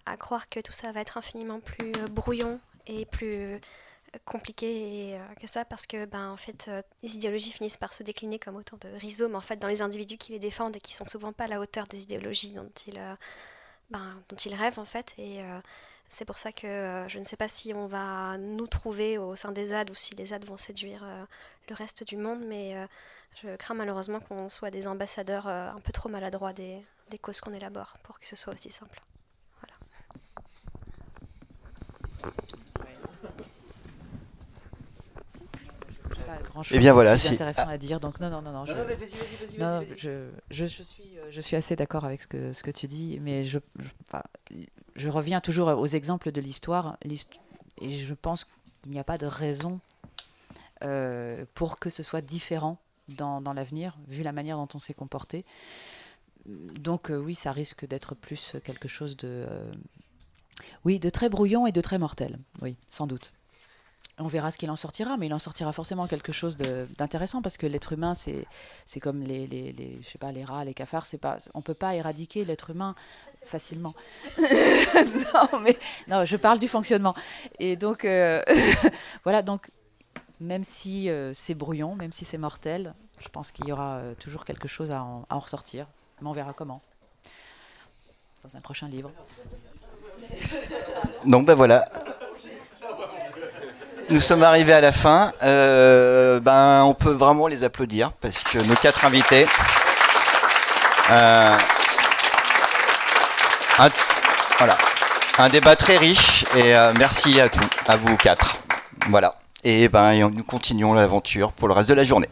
à, croire que tout ça va être infiniment plus brouillon et plus compliqué euh, que ça parce que ben en fait euh, les idéologies finissent par se décliner comme autant de rhizomes en fait dans les individus qui les défendent et qui sont souvent pas à la hauteur des idéologies dont ils euh, ben, dont ils rêvent en fait et c'est pour ça que je ne sais pas si on va nous trouver au sein des ZAD ou si les ZAD vont séduire le reste du monde mais je crains malheureusement qu'on soit des ambassadeurs un peu trop maladroits des, des causes qu'on élabore pour que ce soit aussi simple. Voilà. Grand-chose eh bien voilà, intéressant à dire. Donc non, non, non, non. Je, je, suis, je suis assez d'accord avec ce que, ce que tu dis, mais je, je, reviens toujours aux exemples de l'histoire, et je pense qu'il n'y a pas de raison pour que ce soit différent dans, dans l'avenir, vu la manière dont on s'est comporté. Donc oui, ça risque d'être plus quelque chose de... oui, de très brouillon et de très mortel, oui, sans doute. On verra ce qu'il en sortira, mais il en sortira forcément quelque chose d'intéressant parce que l'être humain, c'est comme les, les, les, je sais pas, les rats, les cafards. C'est pas, on peut pas éradiquer l'être humain facilement. [LAUGHS] non, mais non, je parle du fonctionnement. Et donc, euh, [LAUGHS] voilà, donc même si euh, c'est brouillon, même si c'est mortel, je pense qu'il y aura euh, toujours quelque chose à en, à en ressortir. Mais on verra comment. Dans un prochain livre. Donc ben voilà, nous sommes arrivés à la fin. Euh, ben, on peut vraiment les applaudir parce que nos quatre invités. Euh, un, voilà, un débat très riche et euh, merci à, tous, à vous quatre. Voilà. Et ben, nous continuons l'aventure pour le reste de la journée.